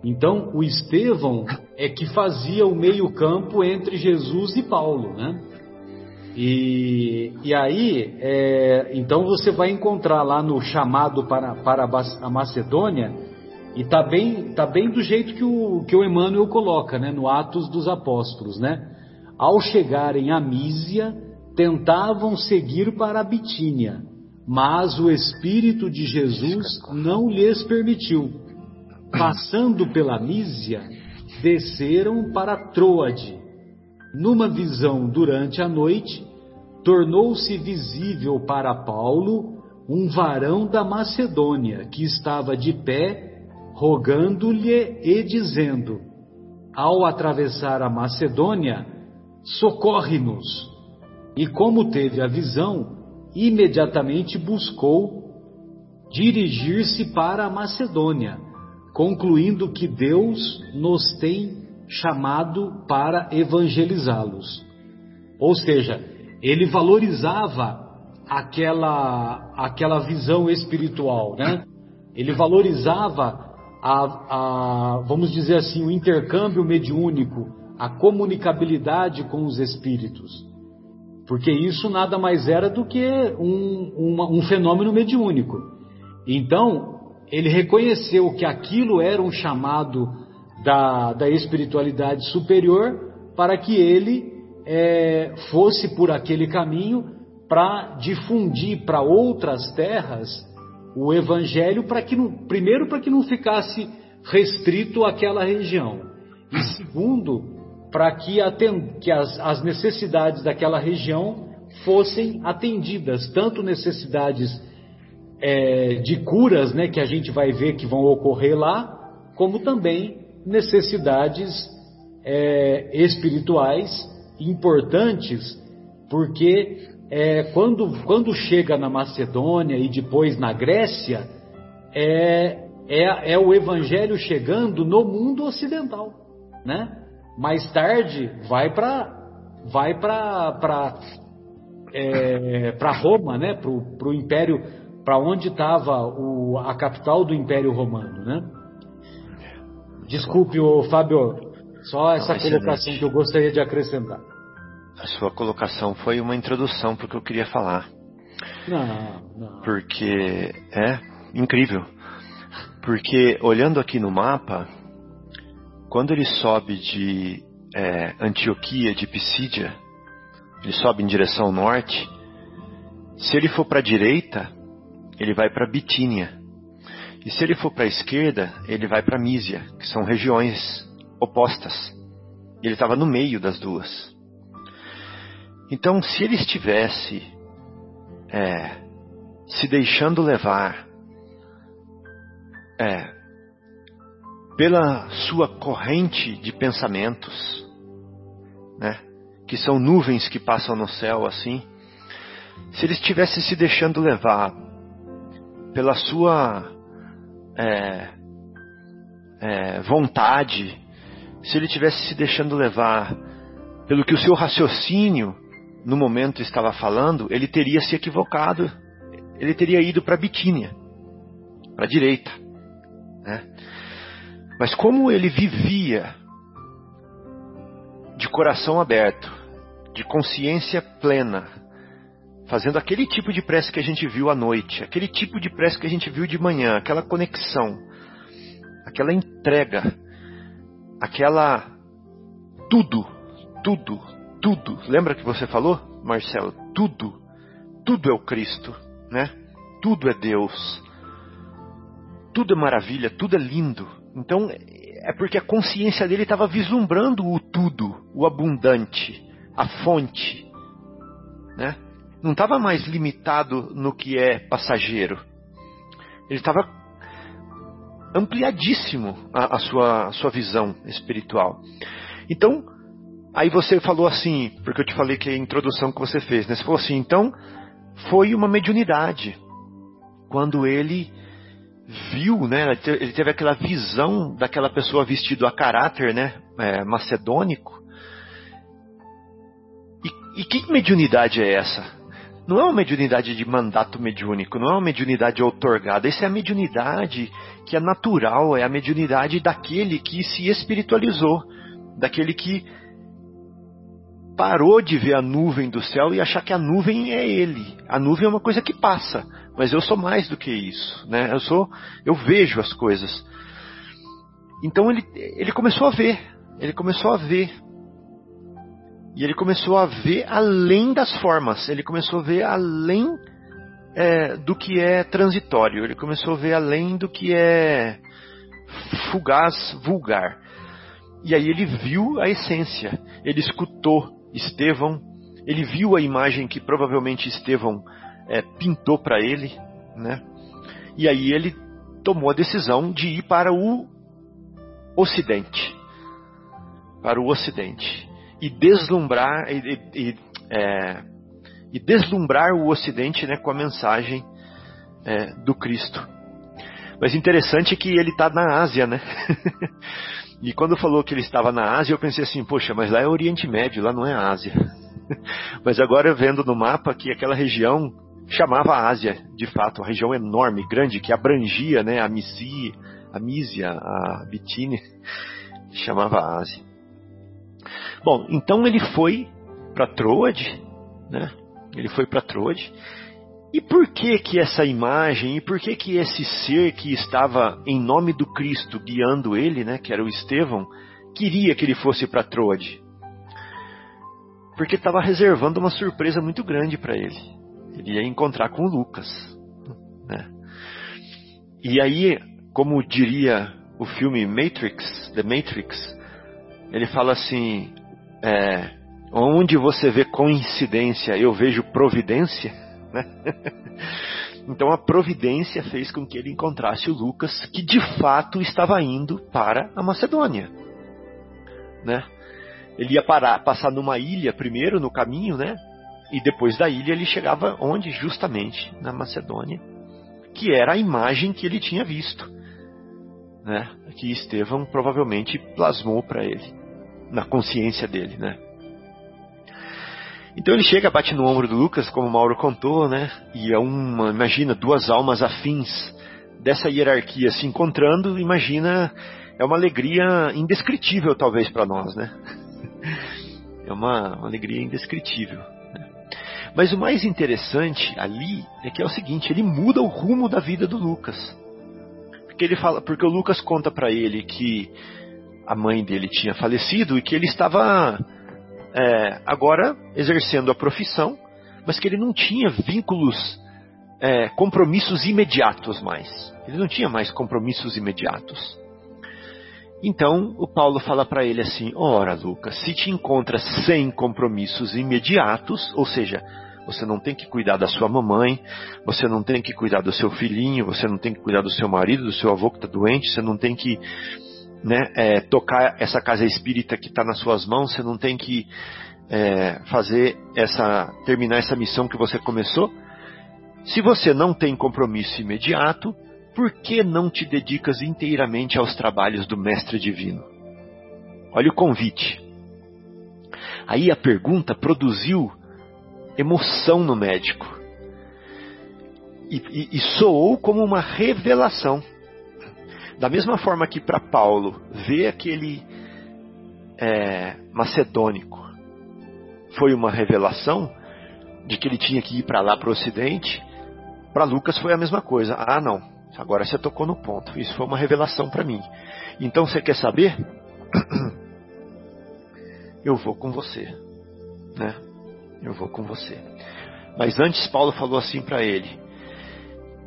Então, o Estevão é que fazia o meio-campo entre Jesus e Paulo, né? E, e aí, é, então você vai encontrar lá no chamado para, para a Macedônia, e tá bem, tá bem do jeito que o, que o Emmanuel coloca, né? No Atos dos Apóstolos, né? Ao chegarem a Mísia, tentavam seguir para a Bitínia, mas o Espírito de Jesus não lhes permitiu. Passando pela Mísia, desceram para Troade. Numa visão durante a noite, tornou-se visível para Paulo um varão da Macedônia que estava de pé, rogando-lhe e dizendo: Ao atravessar a Macedônia, socorre-nos. E como teve a visão, imediatamente buscou dirigir-se para a Macedônia, concluindo que Deus nos tem chamado para evangelizá-los. Ou seja, ele valorizava aquela, aquela visão espiritual, né? Ele valorizava a, a, vamos dizer assim, o intercâmbio mediúnico, a comunicabilidade com os espíritos. Porque isso nada mais era do que um, uma, um fenômeno mediúnico. Então, ele reconheceu que aquilo era um chamado da, da espiritualidade superior para que ele é, fosse por aquele caminho para difundir para outras terras o evangelho para que não, primeiro para que não ficasse restrito àquela região e segundo para que, que as, as necessidades daquela região fossem atendidas tanto necessidades é, de curas né, que a gente vai ver que vão ocorrer lá como também necessidades é, espirituais importantes, porque é, quando, quando chega na Macedônia e depois na Grécia, é, é, é o Evangelho chegando no mundo ocidental, né? Mais tarde vai para vai para é, para Roma, né? Para o Império, para onde estava a capital do Império Romano, né? Desculpe, o Fábio, só essa Não, colocação que eu gostaria de acrescentar. A sua colocação foi uma introdução para o que eu queria falar. Não, não. Porque é incrível. Porque olhando aqui no mapa, quando ele sobe de é, Antioquia, de Pisídia, ele sobe em direção norte. Se ele for para a direita, ele vai para Bitínia. E se ele for para a esquerda, ele vai para Mísia, que são regiões opostas. Ele estava no meio das duas. Então, se ele estivesse é, se deixando levar é, pela sua corrente de pensamentos, né, que são nuvens que passam no céu assim, se ele estivesse se deixando levar pela sua é, é, vontade, se ele tivesse se deixando levar pelo que o seu raciocínio no momento estava falando, ele teria se equivocado, ele teria ido para Bitínia, para a direita. Né? Mas como ele vivia de coração aberto, de consciência plena, fazendo aquele tipo de prece que a gente viu à noite, aquele tipo de prece que a gente viu de manhã, aquela conexão, aquela entrega, aquela tudo, tudo, tudo. Lembra que você falou, Marcelo? Tudo, tudo é o Cristo, né? Tudo é Deus. Tudo é maravilha, tudo é lindo. Então, é porque a consciência dele estava vislumbrando o tudo, o abundante, a fonte, né? não estava mais limitado no que é passageiro. Ele estava ampliadíssimo a, a, sua, a sua visão espiritual. Então, aí você falou assim, porque eu te falei que é a introdução que você fez, né? Você falou assim, então foi uma mediunidade. Quando ele viu, né? Ele teve aquela visão daquela pessoa vestido a caráter, né? É, macedônico. E, e que mediunidade é essa? não é uma mediunidade de mandato mediúnico, não é uma mediunidade outorgada. Essa é a mediunidade que é natural, é a mediunidade daquele que se espiritualizou, daquele que parou de ver a nuvem do céu e achar que a nuvem é ele. A nuvem é uma coisa que passa, mas eu sou mais do que isso, né? Eu sou, eu vejo as coisas. Então ele, ele começou a ver, ele começou a ver. E ele começou a ver além das formas, ele começou a ver além é, do que é transitório, ele começou a ver além do que é fugaz, vulgar. E aí ele viu a essência, ele escutou Estevão, ele viu a imagem que provavelmente Estevão é, pintou para ele, né? E aí ele tomou a decisão de ir para o Ocidente, para o Ocidente e deslumbrar e, e, é, e deslumbrar o Ocidente né, com a mensagem é, do Cristo. Mas interessante que ele está na Ásia, né? *laughs* e quando falou que ele estava na Ásia, eu pensei assim, poxa, mas lá é Oriente Médio, lá não é Ásia. *laughs* mas agora vendo no mapa que aquela região chamava Ásia, de fato, uma região enorme, grande, que abrangia né, a Misi, a Mísia, a Bitine, *laughs* chamava Ásia. Bom, então ele foi para Troade, né? Ele foi para Troade. E por que que essa imagem, e por que que esse ser que estava em nome do Cristo guiando ele, né, que era o Estevão, queria que ele fosse para Troade? Porque estava reservando uma surpresa muito grande para ele. Ele ia encontrar com Lucas, né? E aí, como diria o filme Matrix, The Matrix, ele fala assim: é, onde você vê coincidência, eu vejo providência. *laughs* Né? então a providência fez com que ele encontrasse o Lucas, que de fato estava indo para a Macedônia. Né? Ele ia parar, passar numa ilha primeiro no caminho, né? E depois da ilha ele chegava onde? Justamente na Macedônia, que era a imagem que ele tinha visto, né? Que Estevão provavelmente plasmou para ele na consciência dele, né? Então ele chega, bate no ombro do Lucas, como Mauro contou, né? E é uma, imagina, duas almas afins dessa hierarquia se encontrando, imagina, é uma alegria indescritível talvez para nós, né? *laughs* É uma, uma alegria indescritível. Mas o mais interessante ali é que é o seguinte, ele muda o rumo da vida do Lucas. Porque ele fala, porque o Lucas conta para ele que a mãe dele tinha falecido e que ele estava é, agora exercendo a profissão, mas que ele não tinha vínculos, é, compromissos imediatos mais. Ele não tinha mais compromissos imediatos. Então o Paulo fala para ele assim: Ora, Lucas, se te encontras sem compromissos imediatos, ou seja, você não tem que cuidar da sua mamãe, você não tem que cuidar do seu filhinho, você não tem que cuidar do seu marido, do seu avô que está doente, você não tem que né, é, tocar essa casa espírita que está nas suas mãos, você não tem que é, fazer essa, terminar essa missão que você começou. Se você não tem compromisso imediato, por que não te dedicas inteiramente aos trabalhos do Mestre Divino? Olha o convite. Aí a pergunta produziu emoção no médico e, e, e soou como uma revelação. Da mesma forma que para Paulo, ver aquele é, macedônico foi uma revelação de que ele tinha que ir para lá para o Ocidente, para Lucas foi a mesma coisa. Ah, não, agora você tocou no ponto. Isso foi uma revelação para mim. Então você quer saber? *coughs* Eu vou com você, né? Eu vou com você. Mas antes Paulo falou assim para ele: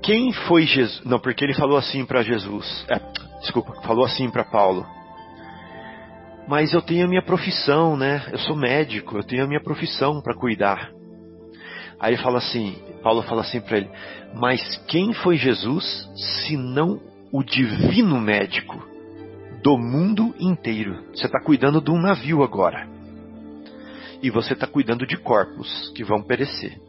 quem foi Jesus? Não, porque ele falou assim para Jesus. É, desculpa, falou assim para Paulo. Mas eu tenho a minha profissão, né? Eu sou médico, eu tenho a minha profissão para cuidar. Aí fala assim, Paulo fala assim para ele: Mas quem foi Jesus se não o divino médico do mundo inteiro? Você está cuidando de um navio agora. E você está cuidando de corpos que vão perecer.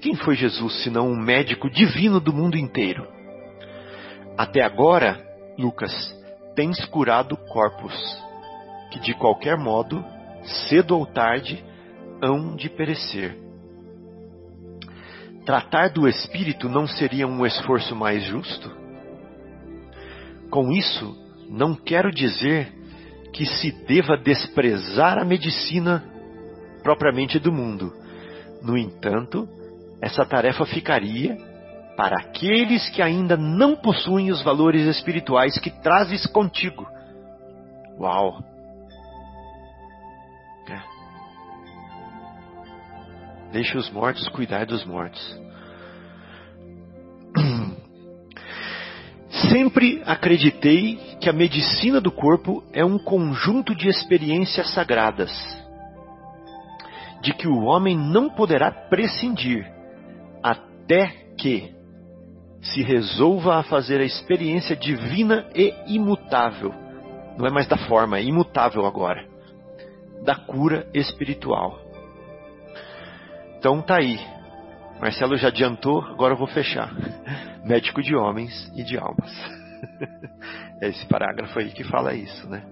Quem foi Jesus senão um médico divino do mundo inteiro? Até agora, Lucas, tens curado corpos que de qualquer modo, cedo ou tarde, hão de perecer. Tratar do espírito não seria um esforço mais justo? Com isso, não quero dizer que se deva desprezar a medicina propriamente do mundo. No entanto, essa tarefa ficaria para aqueles que ainda não possuem os valores espirituais que trazes contigo. Uau! É. Deixe os mortos cuidar dos mortos. *clears throat* Sempre acreditei que a medicina do corpo é um conjunto de experiências sagradas, de que o homem não poderá prescindir até que se resolva a fazer a experiência divina e imutável. Não é mais da forma, é imutável agora. Da cura espiritual. Então tá aí. Marcelo já adiantou, agora eu vou fechar. *laughs* Médico de homens e de almas. *laughs* É esse parágrafo aí que fala isso, né?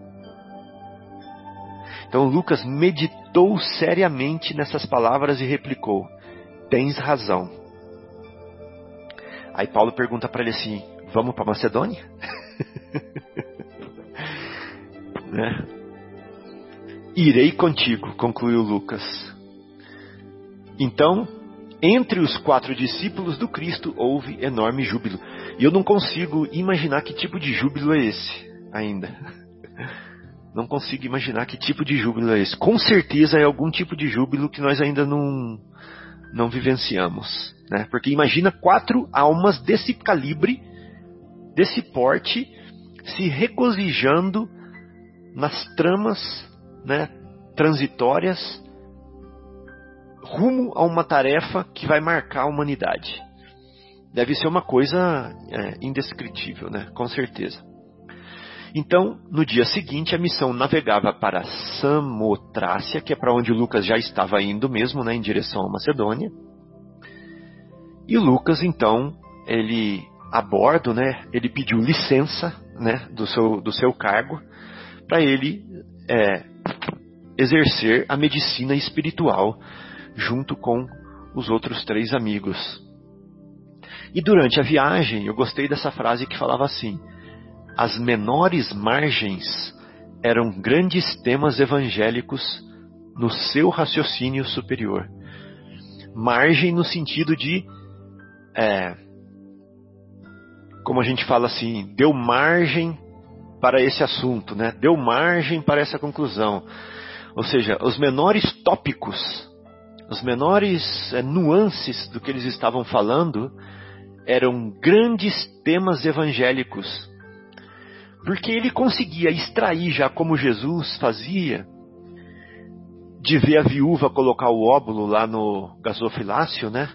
Então Lucas meditou seriamente nessas palavras e replicou: Tens razão. Aí Paulo pergunta para ele assim: Vamos para Macedônia? *laughs* né? Irei contigo, concluiu Lucas. Então, entre os quatro discípulos do Cristo houve enorme júbilo. E eu não consigo imaginar que tipo de júbilo é esse ainda. *laughs* Não consigo imaginar que tipo de júbilo é esse. Com certeza é algum tipo de júbilo que nós ainda não, não vivenciamos. Né? Porque imagina quatro almas desse calibre, desse porte, se regozijando nas tramas né, transitórias rumo a uma tarefa que vai marcar a humanidade. Deve ser uma coisa é, indescritível, né? Com certeza. Então, no dia seguinte, a missão navegava para Samotrácia, que é para onde Lucas já estava indo mesmo, né, em direção à Macedônia. E Lucas, então, ele a bordo, né, ele pediu licença, né, do seu do seu cargo, para ele é, exercer a medicina espiritual junto com os outros três amigos. E durante a viagem, eu gostei dessa frase que falava assim: as menores margens eram grandes temas evangélicos no seu raciocínio superior. Margem no sentido de, é, como a gente fala assim, deu margem para esse assunto, né? deu margem para essa conclusão. Ou seja, os menores tópicos os menores é, nuances do que eles estavam falando eram grandes temas evangélicos. Porque ele conseguia extrair, já como Jesus fazia, de ver a viúva colocar o óvulo lá no gasofilácio, né?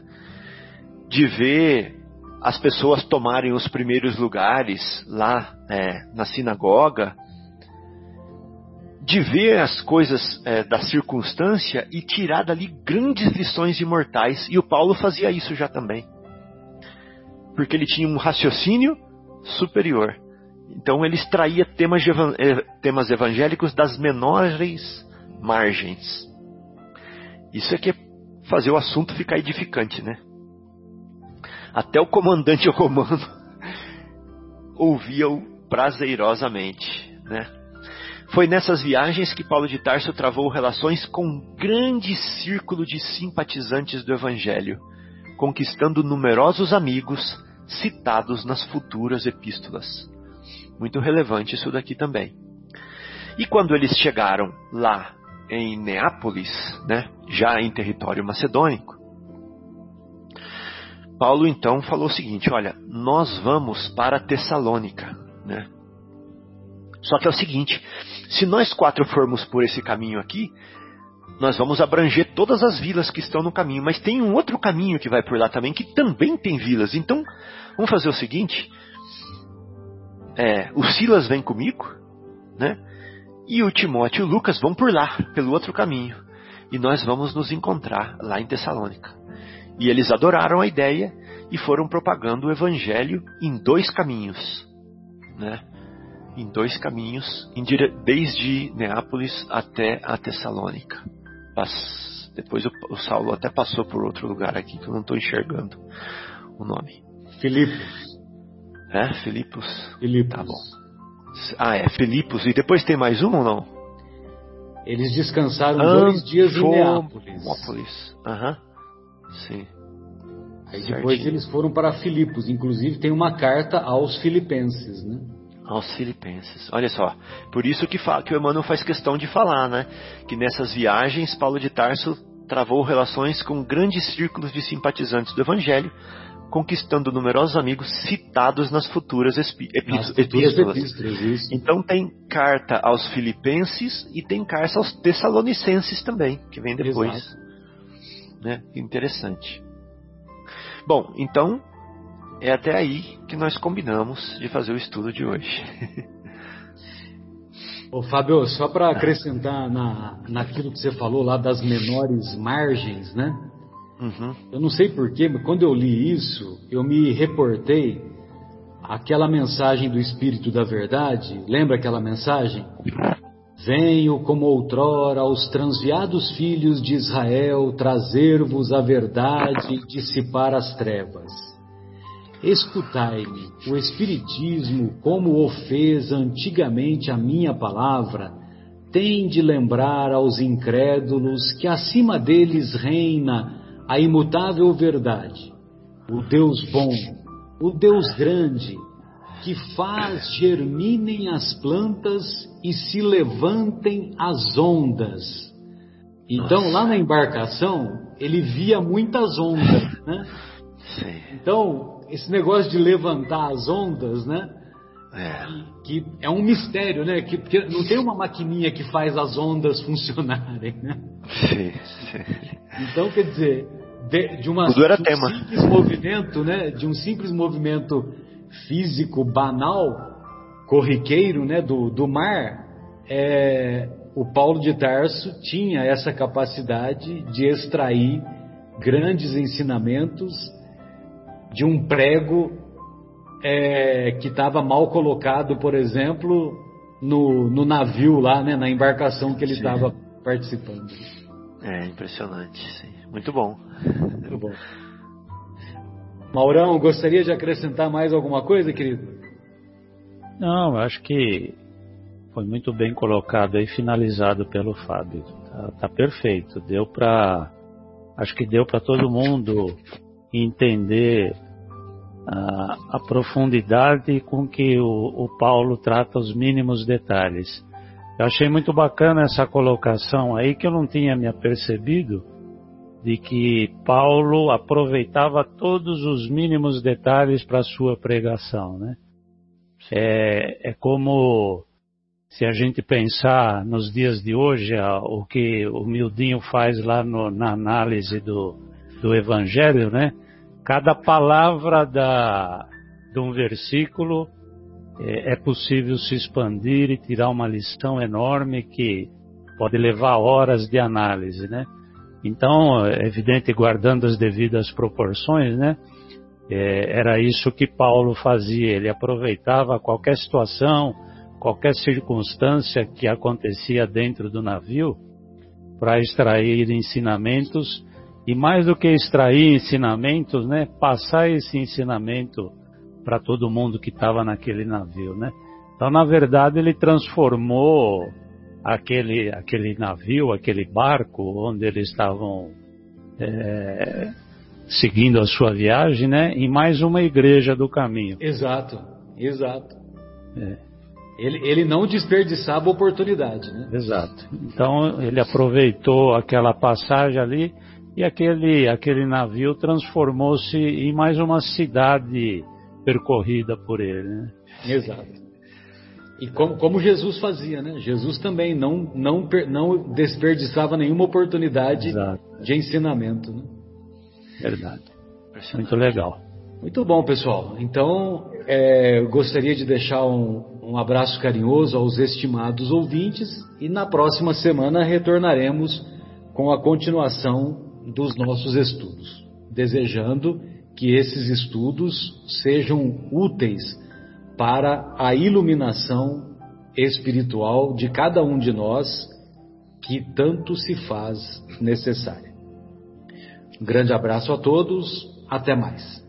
De ver as pessoas tomarem os primeiros lugares lá é, na sinagoga, de ver as coisas é, da circunstância e tirar dali grandes lições imortais. E o Paulo fazia isso já também. Porque ele tinha um raciocínio superior. Então ele extraía temas, é, temas evangélicos das menores margens. Isso é que é fazer o assunto ficar edificante, né? Até o comandante *laughs* romano ouvia-o prazerosamente, né? Foi nessas viagens que Paulo de Tarso travou relações com um grande círculo de simpatizantes do Evangelho, conquistando numerosos amigos citados nas futuras epístolas. Muito relevante isso daqui também. E quando eles chegaram lá em Neápolis, né, já em território macedônico, Paulo então falou o seguinte: olha, nós vamos para Tessalônica, né? Só que é o seguinte, se nós quatro formos por esse caminho aqui, nós vamos abranger todas as vilas que estão no caminho, mas tem um outro caminho que vai por lá também, que também tem vilas. Então, vamos fazer o seguinte: é, o Silas vem comigo, né? E o Timóteo e o Lucas vão por lá, pelo outro caminho. E nós vamos nos encontrar lá em Tessalônica. E eles adoraram a ideia e foram propagando o evangelho em dois caminhos, né? em dois caminhos, desde Neápolis até a Tessalônica. Depois o, o Saulo até passou por outro lugar aqui que eu não estou enxergando o nome. Filipos. É, Filipos? Filipos. Tá bom. Ah, é, Filipos. E depois tem mais um ou não? Eles descansaram dois dias em Neápolis. Neápolis. Aham. Sim. Aí depois Certinho. eles foram para Filipos. Inclusive tem uma carta aos filipenses, né? aos filipenses. Olha só, por isso que, que o Emmanuel faz questão de falar, né? Que nessas viagens Paulo de Tarso travou relações com grandes círculos de simpatizantes do Evangelho, conquistando numerosos amigos citados nas futuras epístolas. Então tem carta aos filipenses e tem carta aos tessalonicenses também, que vem depois. Né? Interessante. Bom, então é até aí que nós combinamos de fazer o estudo de hoje. *laughs* Ô, Fábio, só para acrescentar na, naquilo que você falou lá das menores margens, né? Uhum. Eu não sei porquê, mas quando eu li isso, eu me reportei aquela mensagem do Espírito da Verdade. Lembra aquela mensagem? Venho como outrora aos transviados filhos de Israel trazer-vos a verdade e dissipar as trevas. Escutai-me, o Espiritismo, como o fez antigamente a minha palavra, tem de lembrar aos incrédulos que acima deles reina a imutável verdade, o Deus bom, o Deus grande, que faz germinem as plantas e se levantem as ondas. Então, Nossa. lá na embarcação, ele via muitas ondas, né? Sim. Então, esse negócio de levantar as ondas, né? É. Que, que, é um mistério, né? Que, porque não tem uma maquininha que faz as ondas *laughs* funcionarem, né? Sim, sim. Então, quer dizer, de, de, uma, de um tema. simples movimento, né, de um simples movimento físico banal, corriqueiro, né, do, do mar, é, o Paulo de Tarso tinha essa capacidade de extrair grandes ensinamentos de um prego é, que estava mal colocado, por exemplo, no, no navio lá, né, na embarcação que ele estava participando. É impressionante, sim. Muito bom. Muito bom. Maurão, gostaria de acrescentar mais alguma coisa, querido? Não, acho que foi muito bem colocado e finalizado pelo Fábio. Tá, tá perfeito. Deu para, acho que deu para todo mundo entender a, a, profundidade com que o, o Paulo trata os mínimos detalhes. Eu achei muito bacana essa colocação aí que eu não tinha me apercebido de que Paulo aproveitava todos os mínimos detalhes para sua pregação, né? É, é como se a gente pensar nos dias de hoje, o que o Mildinho faz lá no, na análise do, do Evangelho, né? Cada palavra da, de um versículo é, é possível se expandir e tirar uma lição enorme que pode levar horas de análise, né? Então, é evidente, guardando as devidas proporções, né? É, era isso que Paulo fazia. Ele aproveitava qualquer situação, qualquer circunstância que acontecia dentro do navio para extrair ensinamentos e mais do que extrair ensinamentos, né? Passar esse ensinamento para todo mundo que estava naquele navio, né? Então, na verdade, ele transformou aquele, aquele navio, aquele barco onde eles estavam é, seguindo a sua viagem, né? Em mais uma igreja do caminho. Exato, exato. É. Ele, ele não desperdiçava a oportunidade, né? Exato. Então ele aproveitou aquela passagem ali e aquele, aquele navio transformou-se em mais uma cidade percorrida por ele. Né? Exato. E como, como, Jesus fazia, né? Jesus também não, não, não desperdiçava nenhuma oportunidade Exato. de ensinamento. Né? Verdade. Muito legal. Muito bom, pessoal. Então, é, gostaria de deixar um, um abraço carinhoso aos estimados ouvintes e na próxima semana retornaremos com a continuação dos nossos estudos, desejando que esses estudos sejam úteis para a iluminação espiritual de cada um de nós que tanto se faz necessária. Um grande abraço a todos, até mais.